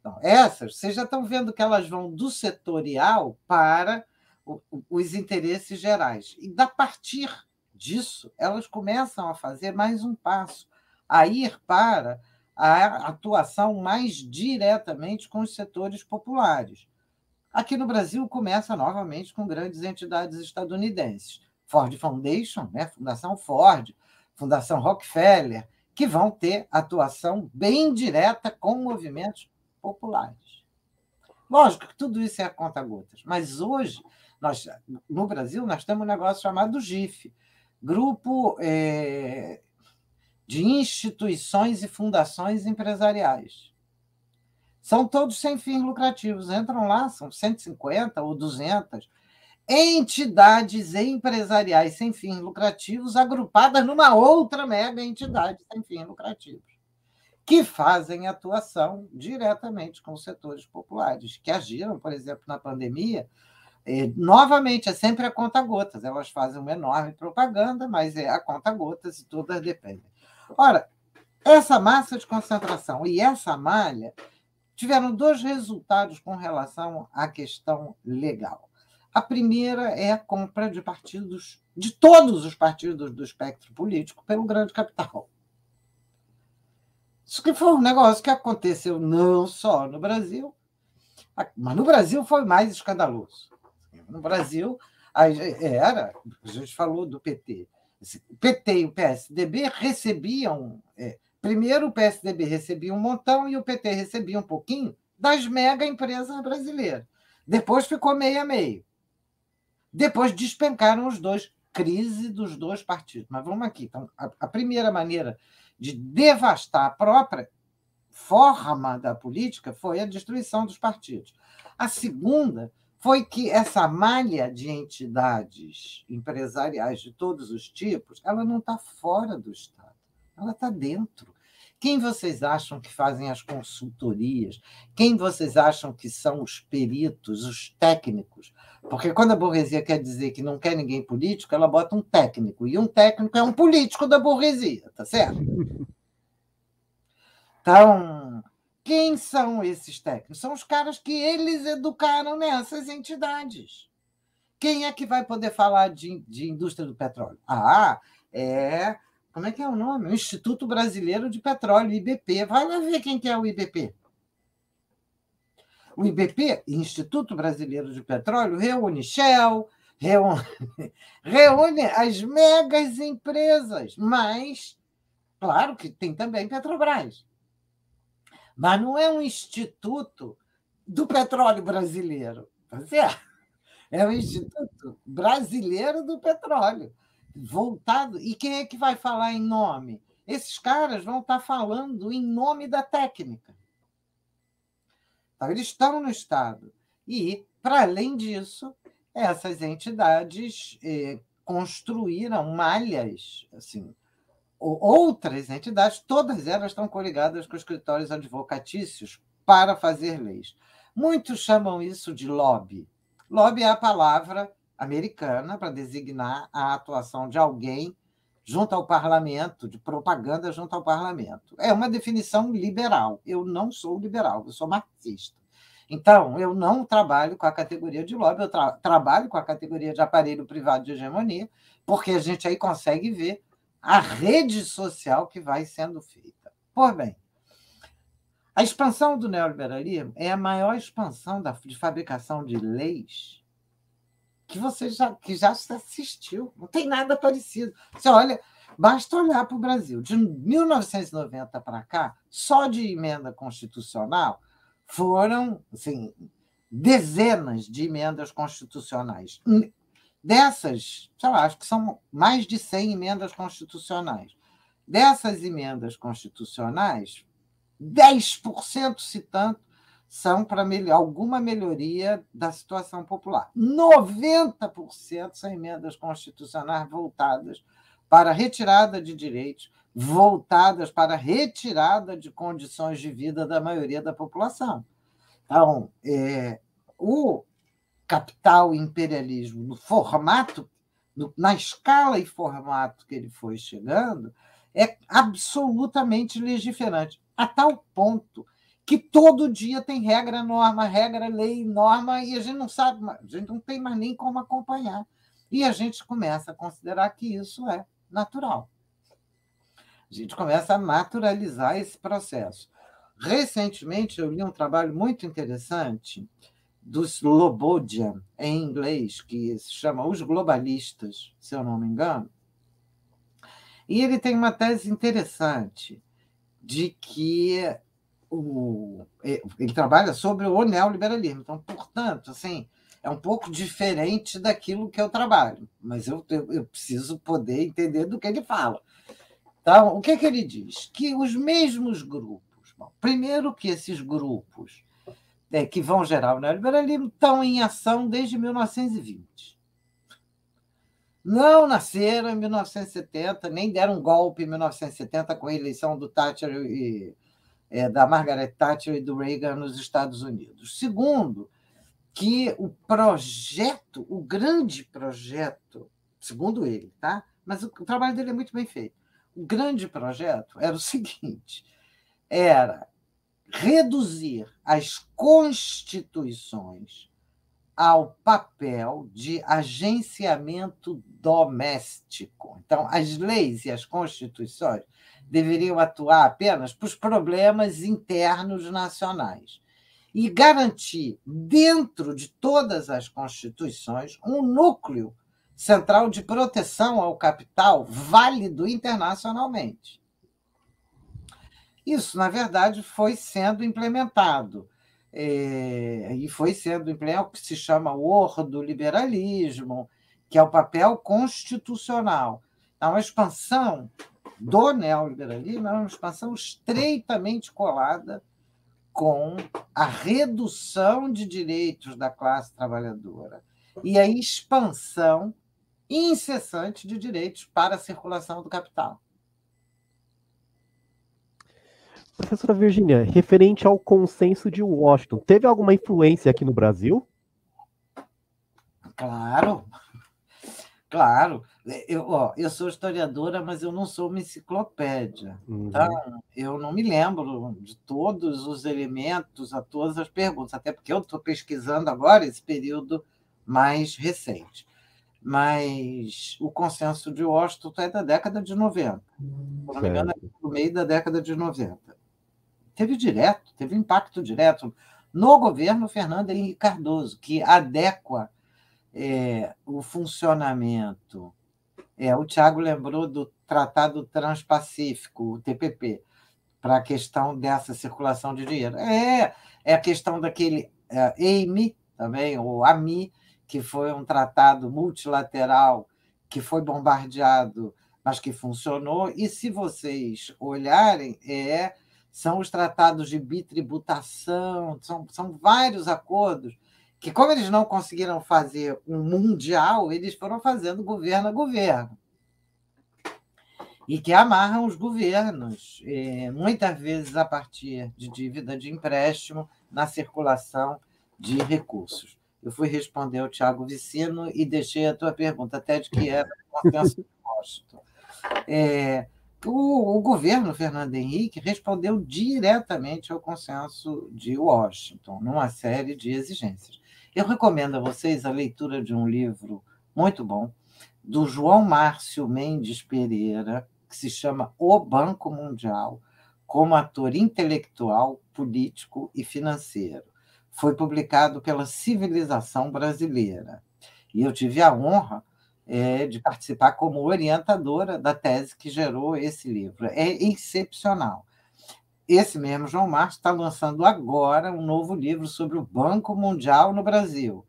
Então, essas, vocês já estão vendo que elas vão do setorial para os interesses gerais. E, a partir disso, elas começam a fazer mais um passo, a ir para a atuação mais diretamente com os setores populares. Aqui no Brasil começa novamente com grandes entidades estadunidenses, Ford Foundation, né, Fundação Ford, Fundação Rockefeller, que vão ter atuação bem direta com movimentos populares. Lógico que tudo isso é a conta-gotas, mas hoje, nós, no Brasil, nós temos um negócio chamado GIF, Grupo é, de instituições e fundações empresariais. São todos sem fins lucrativos, entram lá, são 150 ou 200 entidades empresariais sem fins lucrativos agrupadas numa outra mega entidade sem fins lucrativos, que fazem atuação diretamente com os setores populares, que agiram, por exemplo, na pandemia. É, novamente, é sempre a conta-gotas. Elas fazem uma enorme propaganda, mas é a conta-gotas e todas dependem. Ora, essa massa de concentração e essa malha tiveram dois resultados com relação à questão legal. A primeira é a compra de partidos, de todos os partidos do espectro político, pelo grande capital. Isso que foi um negócio que aconteceu não só no Brasil, mas no Brasil foi mais escandaloso. No Brasil, era, a gente falou do PT, o PT e o PSDB recebiam. É, primeiro, o PSDB recebia um montão e o PT recebia um pouquinho das mega empresas brasileiras. Depois ficou meio a meio. Depois despencaram os dois, crise dos dois partidos. Mas vamos aqui. Então, a, a primeira maneira de devastar a própria forma da política foi a destruição dos partidos. A segunda foi que essa malha de entidades empresariais de todos os tipos, ela não está fora do Estado, ela está dentro. Quem vocês acham que fazem as consultorias? Quem vocês acham que são os peritos, os técnicos? Porque quando a burguesia quer dizer que não quer ninguém político, ela bota um técnico. E um técnico é um político da burguesia, tá certo? Então, quem são esses técnicos? São os caras que eles educaram nessas entidades. Quem é que vai poder falar de, de indústria do petróleo? Ah, é como é que é o nome? O Instituto Brasileiro de Petróleo, IBP. Vai lá ver quem que é o IBP. O IBP, Instituto Brasileiro de Petróleo, reúne Shell, reúne, reúne as megas empresas, mas, claro que tem também Petrobras. Mas não é um instituto do petróleo brasileiro, tá certo? É o Instituto Brasileiro do Petróleo voltado. E quem é que vai falar em nome? Esses caras vão estar falando em nome da técnica. Então, eles estão no Estado. E, para além disso, essas entidades eh, construíram malhas, assim, outras entidades, todas elas estão coligadas com escritórios advocatícios para fazer leis. Muitos chamam isso de lobby. Lobby é a palavra americana para designar a atuação de alguém junto ao parlamento, de propaganda junto ao parlamento. É uma definição liberal. Eu não sou liberal, eu sou marxista. Então, eu não trabalho com a categoria de lobby, eu tra trabalho com a categoria de aparelho privado de hegemonia, porque a gente aí consegue ver a rede social que vai sendo feita. Pois bem, a expansão do neoliberalismo é a maior expansão da, de fabricação de leis que você já, que já assistiu. Não tem nada parecido. Você olha, basta olhar para o Brasil. De 1990 para cá, só de emenda constitucional foram assim, dezenas de emendas constitucionais. Dessas, sei lá, acho que são mais de 100 emendas constitucionais. Dessas emendas constitucionais, 10%, se tanto, são para alguma melhoria da situação popular. 90% são emendas constitucionais voltadas para retirada de direitos, voltadas para retirada de condições de vida da maioria da população. Então, é, o capital imperialismo, no formato, no, na escala e formato que ele foi chegando, é absolutamente legiferante, a tal ponto que todo dia tem regra, norma, regra, lei, norma, e a gente não sabe, a gente não tem mais nem como acompanhar. E a gente começa a considerar que isso é natural. A gente começa a naturalizar esse processo. Recentemente, eu li um trabalho muito interessante do Slobodian, em inglês, que se chama Os Globalistas, se eu não me engano. E ele tem uma tese interessante de que o, ele trabalha sobre o neoliberalismo. Então, portanto, assim, é um pouco diferente daquilo que eu trabalho, mas eu, eu, eu preciso poder entender do que ele fala. Então, o que, é que ele diz? Que os mesmos grupos, bom, primeiro que esses grupos é, que vão gerar o neoliberalismo estão em ação desde 1920. Não nasceram em 1970, nem deram um golpe em 1970 com a eleição do Thatcher e, é, da Margaret Thatcher e do Reagan nos Estados Unidos. Segundo, que o projeto, o grande projeto, segundo ele, tá? Mas o, o trabalho dele é muito bem feito. O grande projeto era o seguinte: era reduzir as constituições ao papel de agenciamento doméstico. Então, as leis e as constituições deveriam atuar apenas para os problemas internos nacionais e garantir, dentro de todas as constituições, um núcleo central de proteção ao capital válido internacionalmente. Isso, na verdade, foi sendo implementado. É, e foi sendo implementado o que se chama o ordoliberalismo, que é o papel constitucional. Então, a expansão do neoliberalismo é uma expansão estreitamente colada com a redução de direitos da classe trabalhadora e a expansão incessante de direitos para a circulação do capital. Professora Virginia, referente ao consenso de Washington, teve alguma influência aqui no Brasil? Claro, claro. Eu, ó, eu sou historiadora, mas eu não sou uma enciclopédia. Uhum. Então, eu não me lembro de todos os elementos, a todas as perguntas, até porque eu estou pesquisando agora esse período mais recente. Mas o consenso de Washington é da década de 90. Se não me engano, é no meio da década de 90 teve direto, teve impacto direto no governo Fernando Henrique Cardoso, que adequa é, o funcionamento. É, o Tiago lembrou do Tratado Transpacífico, o TPP, para a questão dessa circulação de dinheiro. É, é a questão daquele é, EIMI também, ou AMI, que foi um tratado multilateral que foi bombardeado, mas que funcionou. E se vocês olharem, é são os tratados de bitributação, são, são vários acordos que, como eles não conseguiram fazer um mundial, eles foram fazendo governo a governo. E que amarram os governos, eh, muitas vezes a partir de dívida de empréstimo, na circulação de recursos. Eu fui responder ao Tiago Vicino e deixei a tua pergunta, até de que era o consenso de. É, o, o, governo Fernando Henrique respondeu diretamente ao consenso de Washington, numa série de exigências. Eu recomendo a vocês a leitura de um livro muito bom, do João Márcio Mendes Pereira, que se chama O Banco Mundial, como ator intelectual, político e financeiro. Foi publicado pela Civilização Brasileira. E eu tive a honra é, de participar como orientadora da tese que gerou esse livro. É excepcional. Esse mesmo João Marcos está lançando agora um novo livro sobre o Banco Mundial no Brasil,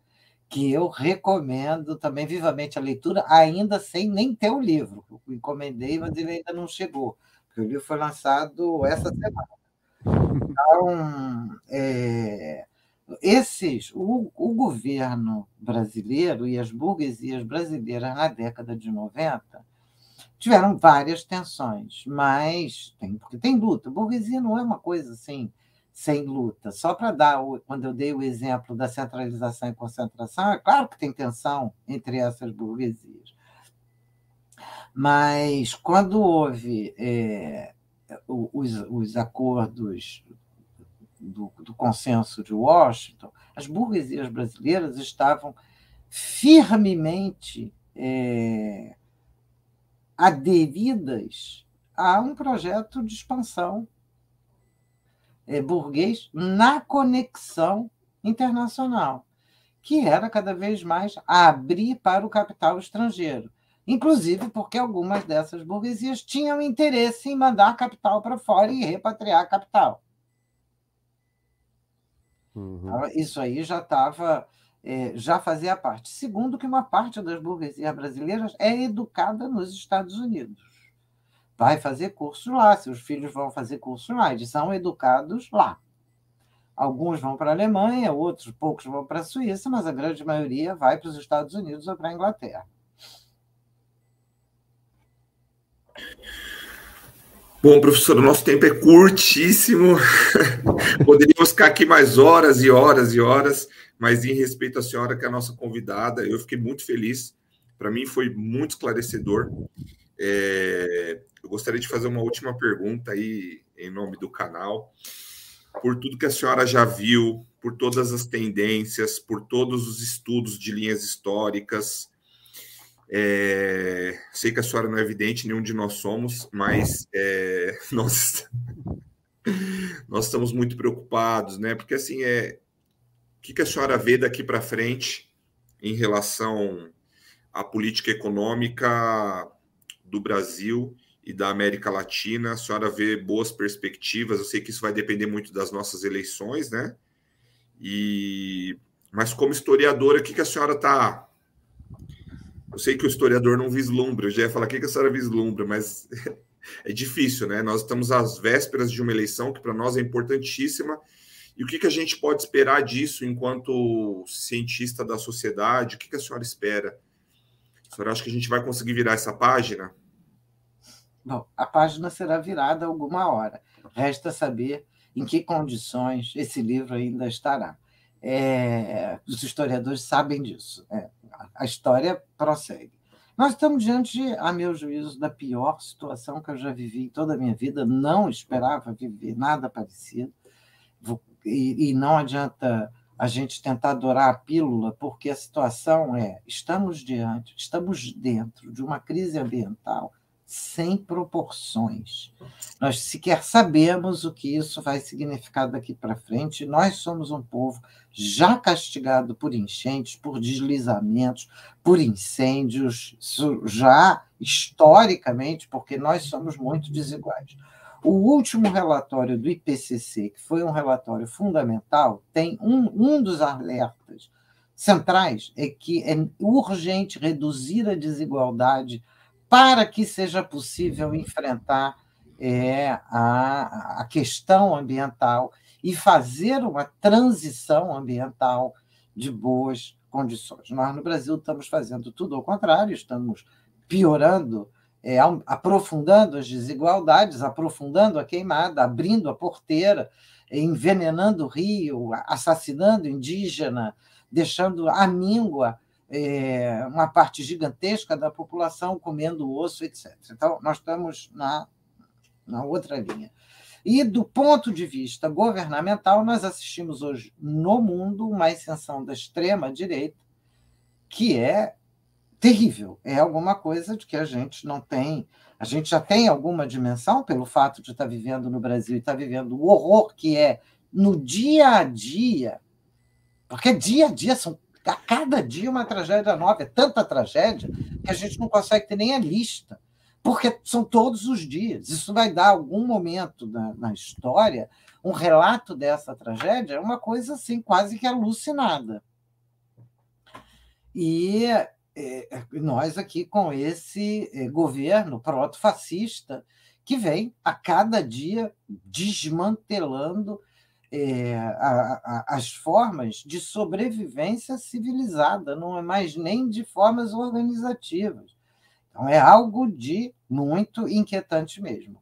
que eu recomendo também vivamente a leitura, ainda sem nem ter o livro. Eu encomendei, mas ele ainda não chegou, porque o livro foi lançado essa semana. Então, é, esses, o, o governo brasileiro e as burguesias brasileiras na década de 90 tiveram várias tensões, mas tem, porque tem luta. Burguesia não é uma coisa assim sem luta. Só para dar, quando eu dei o exemplo da centralização e concentração, é claro que tem tensão entre essas burguesias. Mas quando houve é, os, os acordos do, do consenso de Washington, as burguesias brasileiras estavam firmemente é, aderidas a um projeto de expansão é, burguês na conexão internacional, que era cada vez mais abrir para o capital estrangeiro. Inclusive porque algumas dessas burguesias tinham interesse em mandar capital para fora e repatriar capital. Uhum. Isso aí já estava, é, já fazia parte. Segundo, que uma parte das burguesias brasileiras é educada nos Estados Unidos. Vai fazer curso lá, seus filhos vão fazer curso lá, eles são educados lá. Alguns vão para a Alemanha, outros poucos vão para a Suíça, mas a grande maioria vai para os Estados Unidos ou para a Inglaterra. Bom, professor, o nosso tempo é curtíssimo. Poderíamos ficar aqui mais horas e horas e horas, mas em respeito à senhora, que é a nossa convidada, eu fiquei muito feliz. Para mim foi muito esclarecedor. É... eu gostaria de fazer uma última pergunta aí, em nome do canal. Por tudo que a senhora já viu, por todas as tendências, por todos os estudos de linhas históricas, é, sei que a senhora não é evidente, nenhum de nós somos, mas é, nós, nós estamos muito preocupados, né? Porque assim, é, o que, que a senhora vê daqui para frente em relação à política econômica do Brasil e da América Latina? A senhora vê boas perspectivas? Eu sei que isso vai depender muito das nossas eleições, né? E mas como historiadora, o que, que a senhora está eu sei que o historiador não vislumbra, eu já ia falar o que a senhora vislumbra, mas é difícil, né? Nós estamos às vésperas de uma eleição que para nós é importantíssima. E o que, que a gente pode esperar disso enquanto cientista da sociedade? O que, que a senhora espera? A senhora acha que a gente vai conseguir virar essa página? Bom, a página será virada alguma hora. Resta saber em que condições esse livro ainda estará. É, os historiadores sabem disso. É, a história prossegue. Nós estamos diante, a meu juízo, da pior situação que eu já vivi em toda a minha vida. Não esperava viver nada parecido. E, e não adianta a gente tentar adorar a pílula, porque a situação é: estamos diante, estamos dentro de uma crise ambiental sem proporções. Nós sequer sabemos o que isso vai significar daqui para frente. Nós somos um povo já castigado por enchentes, por deslizamentos, por incêndios, já historicamente, porque nós somos muito desiguais. O último relatório do IPCC, que foi um relatório fundamental, tem um, um dos alertas centrais é que é urgente reduzir a desigualdade para que seja possível enfrentar é, a, a questão ambiental e fazer uma transição ambiental de boas condições. Nós, no Brasil, estamos fazendo tudo ao contrário, estamos piorando, é, aprofundando as desigualdades, aprofundando a queimada, abrindo a porteira, envenenando o rio, assassinando indígena, deixando a míngua é, uma parte gigantesca da população comendo osso, etc. Então, nós estamos na, na outra linha. E, do ponto de vista governamental, nós assistimos hoje no mundo uma ascensão da extrema-direita que é terrível. É alguma coisa de que a gente não tem. A gente já tem alguma dimensão pelo fato de estar vivendo no Brasil e estar vivendo o horror que é no dia a dia, porque dia a dia são a cada dia uma tragédia nova, é tanta tragédia que a gente não consegue ter nem a lista, porque são todos os dias. Isso vai dar algum momento na, na história, um relato dessa tragédia, é uma coisa assim, quase que alucinada. E é, nós aqui com esse é, governo proto-fascista que vem a cada dia desmantelando é, a, a, as formas de sobrevivência civilizada, não é mais nem de formas organizativas. Então, é algo de muito inquietante mesmo.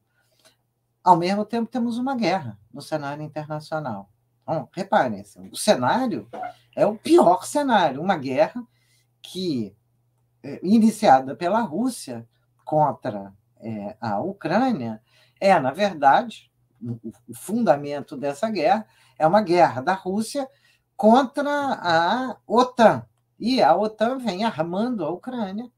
Ao mesmo tempo, temos uma guerra no cenário internacional. Então, reparem, assim, o cenário é o pior cenário, uma guerra que, é, iniciada pela Rússia contra é, a Ucrânia, é, na verdade, o fundamento dessa guerra é uma guerra da Rússia contra a OTAN. E a OTAN vem armando a Ucrânia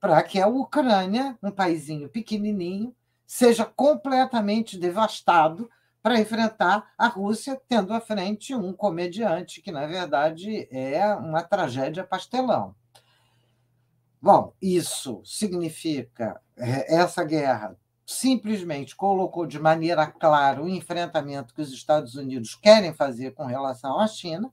para que a Ucrânia, um paísinho pequenininho, seja completamente devastado para enfrentar a Rússia, tendo à frente um comediante que, na verdade, é uma tragédia pastelão. Bom, isso significa é, essa guerra simplesmente colocou de maneira clara o enfrentamento que os Estados Unidos querem fazer com relação à China.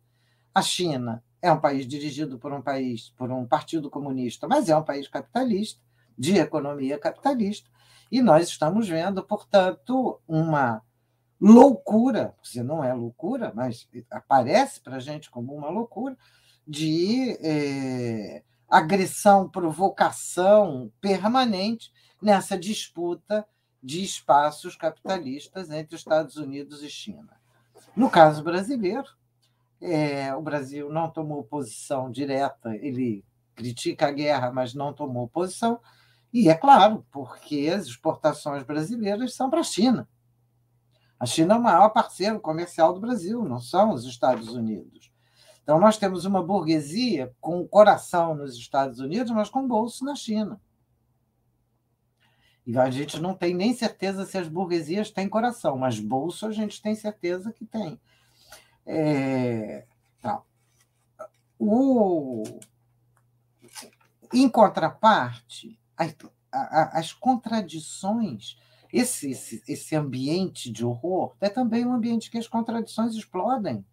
A China é um país dirigido por um país, por um partido comunista, mas é um país capitalista, de economia capitalista, e nós estamos vendo, portanto, uma loucura, se não é loucura, mas aparece para a gente como uma loucura, de é, agressão, provocação permanente nessa disputa de espaços capitalistas entre Estados Unidos e China. No caso brasileiro, é, o Brasil não tomou posição direta, ele critica a guerra, mas não tomou posição, e é claro, porque as exportações brasileiras são para a China. A China é o maior parceiro comercial do Brasil, não são os Estados Unidos. Então, nós temos uma burguesia com o coração nos Estados Unidos, mas com o bolso na China. E a gente não tem nem certeza se as burguesias têm coração, mas bolso a gente tem certeza que tem. É, tá. o, em contraparte, as, as contradições, esse, esse, esse ambiente de horror é também um ambiente que as contradições explodem,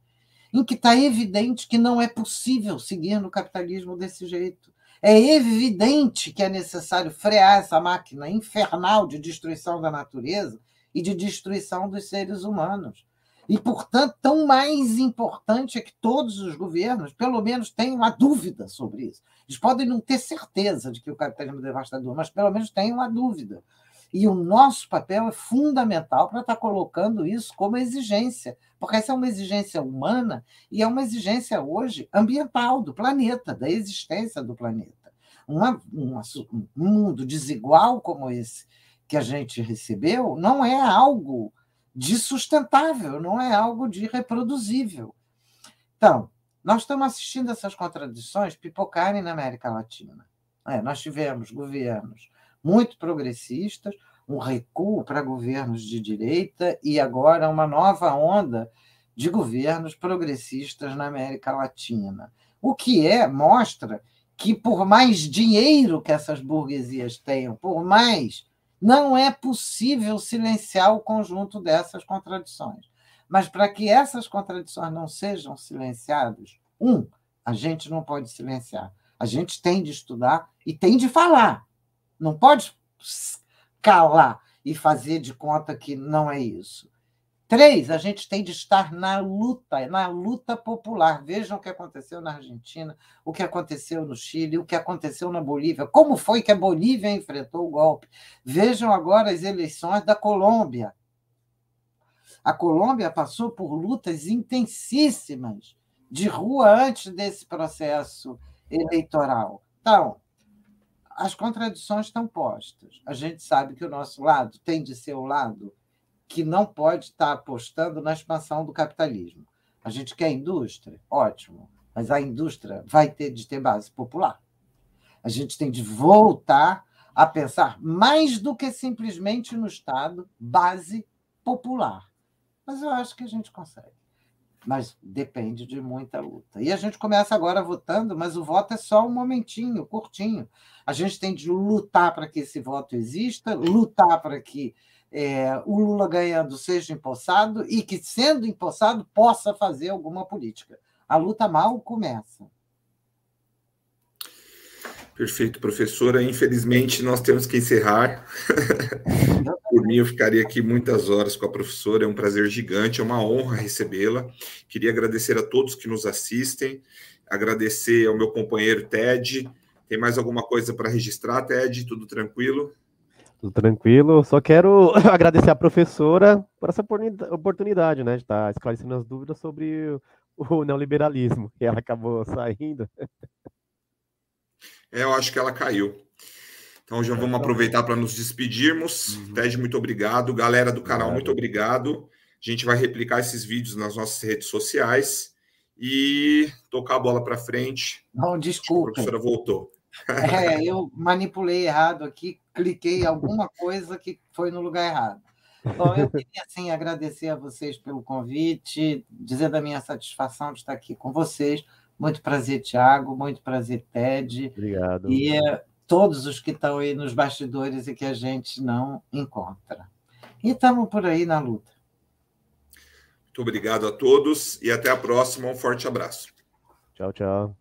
em que está evidente que não é possível seguir no capitalismo desse jeito É evidente que é necessário frear essa máquina infernal de destruição da natureza e de destruição dos seres humanos. E, portanto, tão mais importante é que todos os governos, pelo menos, tenham a dúvida sobre isso. Eles podem não ter certeza de que o capitalismo é devastador, mas pelo menos tenham a dúvida. E o nosso papel é fundamental para estar colocando isso como exigência, porque essa é uma exigência humana e é uma exigência hoje ambiental do planeta, da existência do planeta. Uma, um mundo desigual como esse que a gente recebeu não é algo de sustentável, não é algo de reproduzível. Então, nós estamos assistindo essas contradições pipocarem na América Latina. É, nós tivemos governos muito progressistas, um recuo para governos de direita e agora uma nova onda de governos progressistas na América Latina. O que é mostra que por mais dinheiro que essas burguesias tenham, por mais não é possível silenciar o conjunto dessas contradições. Mas para que essas contradições não sejam silenciadas, um, a gente não pode silenciar. A gente tem de estudar e tem de falar. Não pode calar e fazer de conta que não é isso. Três, a gente tem de estar na luta, na luta popular. Vejam o que aconteceu na Argentina, o que aconteceu no Chile, o que aconteceu na Bolívia, como foi que a Bolívia enfrentou o golpe. Vejam agora as eleições da Colômbia. A Colômbia passou por lutas intensíssimas de rua antes desse processo eleitoral. Então, as contradições estão postas. A gente sabe que o nosso lado tem de ser o lado que não pode estar apostando na expansão do capitalismo. A gente quer indústria, ótimo, mas a indústria vai ter de ter base popular. A gente tem de voltar a pensar mais do que simplesmente no Estado, base popular. Mas eu acho que a gente consegue mas depende de muita luta. E a gente começa agora votando, mas o voto é só um momentinho, curtinho. A gente tem de lutar para que esse voto exista, lutar para que é, o Lula ganhando seja empossado e que, sendo empossado, possa fazer alguma política. A luta mal começa. Perfeito, professora. Infelizmente, nós temos que encerrar. Por mim, eu ficaria aqui muitas horas com a professora. É um prazer gigante, é uma honra recebê-la. Queria agradecer a todos que nos assistem, agradecer ao meu companheiro Ted. Tem mais alguma coisa para registrar, Ted? Tudo tranquilo? Tudo tranquilo. Só quero agradecer a professora por essa oportunidade, né, de estar esclarecendo as dúvidas sobre o neoliberalismo, que ela acabou saindo. É, eu acho que ela caiu. Então já vamos aproveitar para nos despedirmos. Uhum. Ted, muito obrigado. Galera do canal, muito obrigado. A gente vai replicar esses vídeos nas nossas redes sociais e tocar a bola para frente. Não, desculpa. A professora voltou. É, eu manipulei errado aqui, cliquei em alguma coisa que foi no lugar errado. Bom, eu queria assim, agradecer a vocês pelo convite, dizer da minha satisfação de estar aqui com vocês. Muito prazer, Tiago. Muito prazer, Ted. Obrigado. E eh, todos os que estão aí nos bastidores e que a gente não encontra. E estamos por aí na luta. Muito obrigado a todos e até a próxima. Um forte abraço. Tchau, tchau.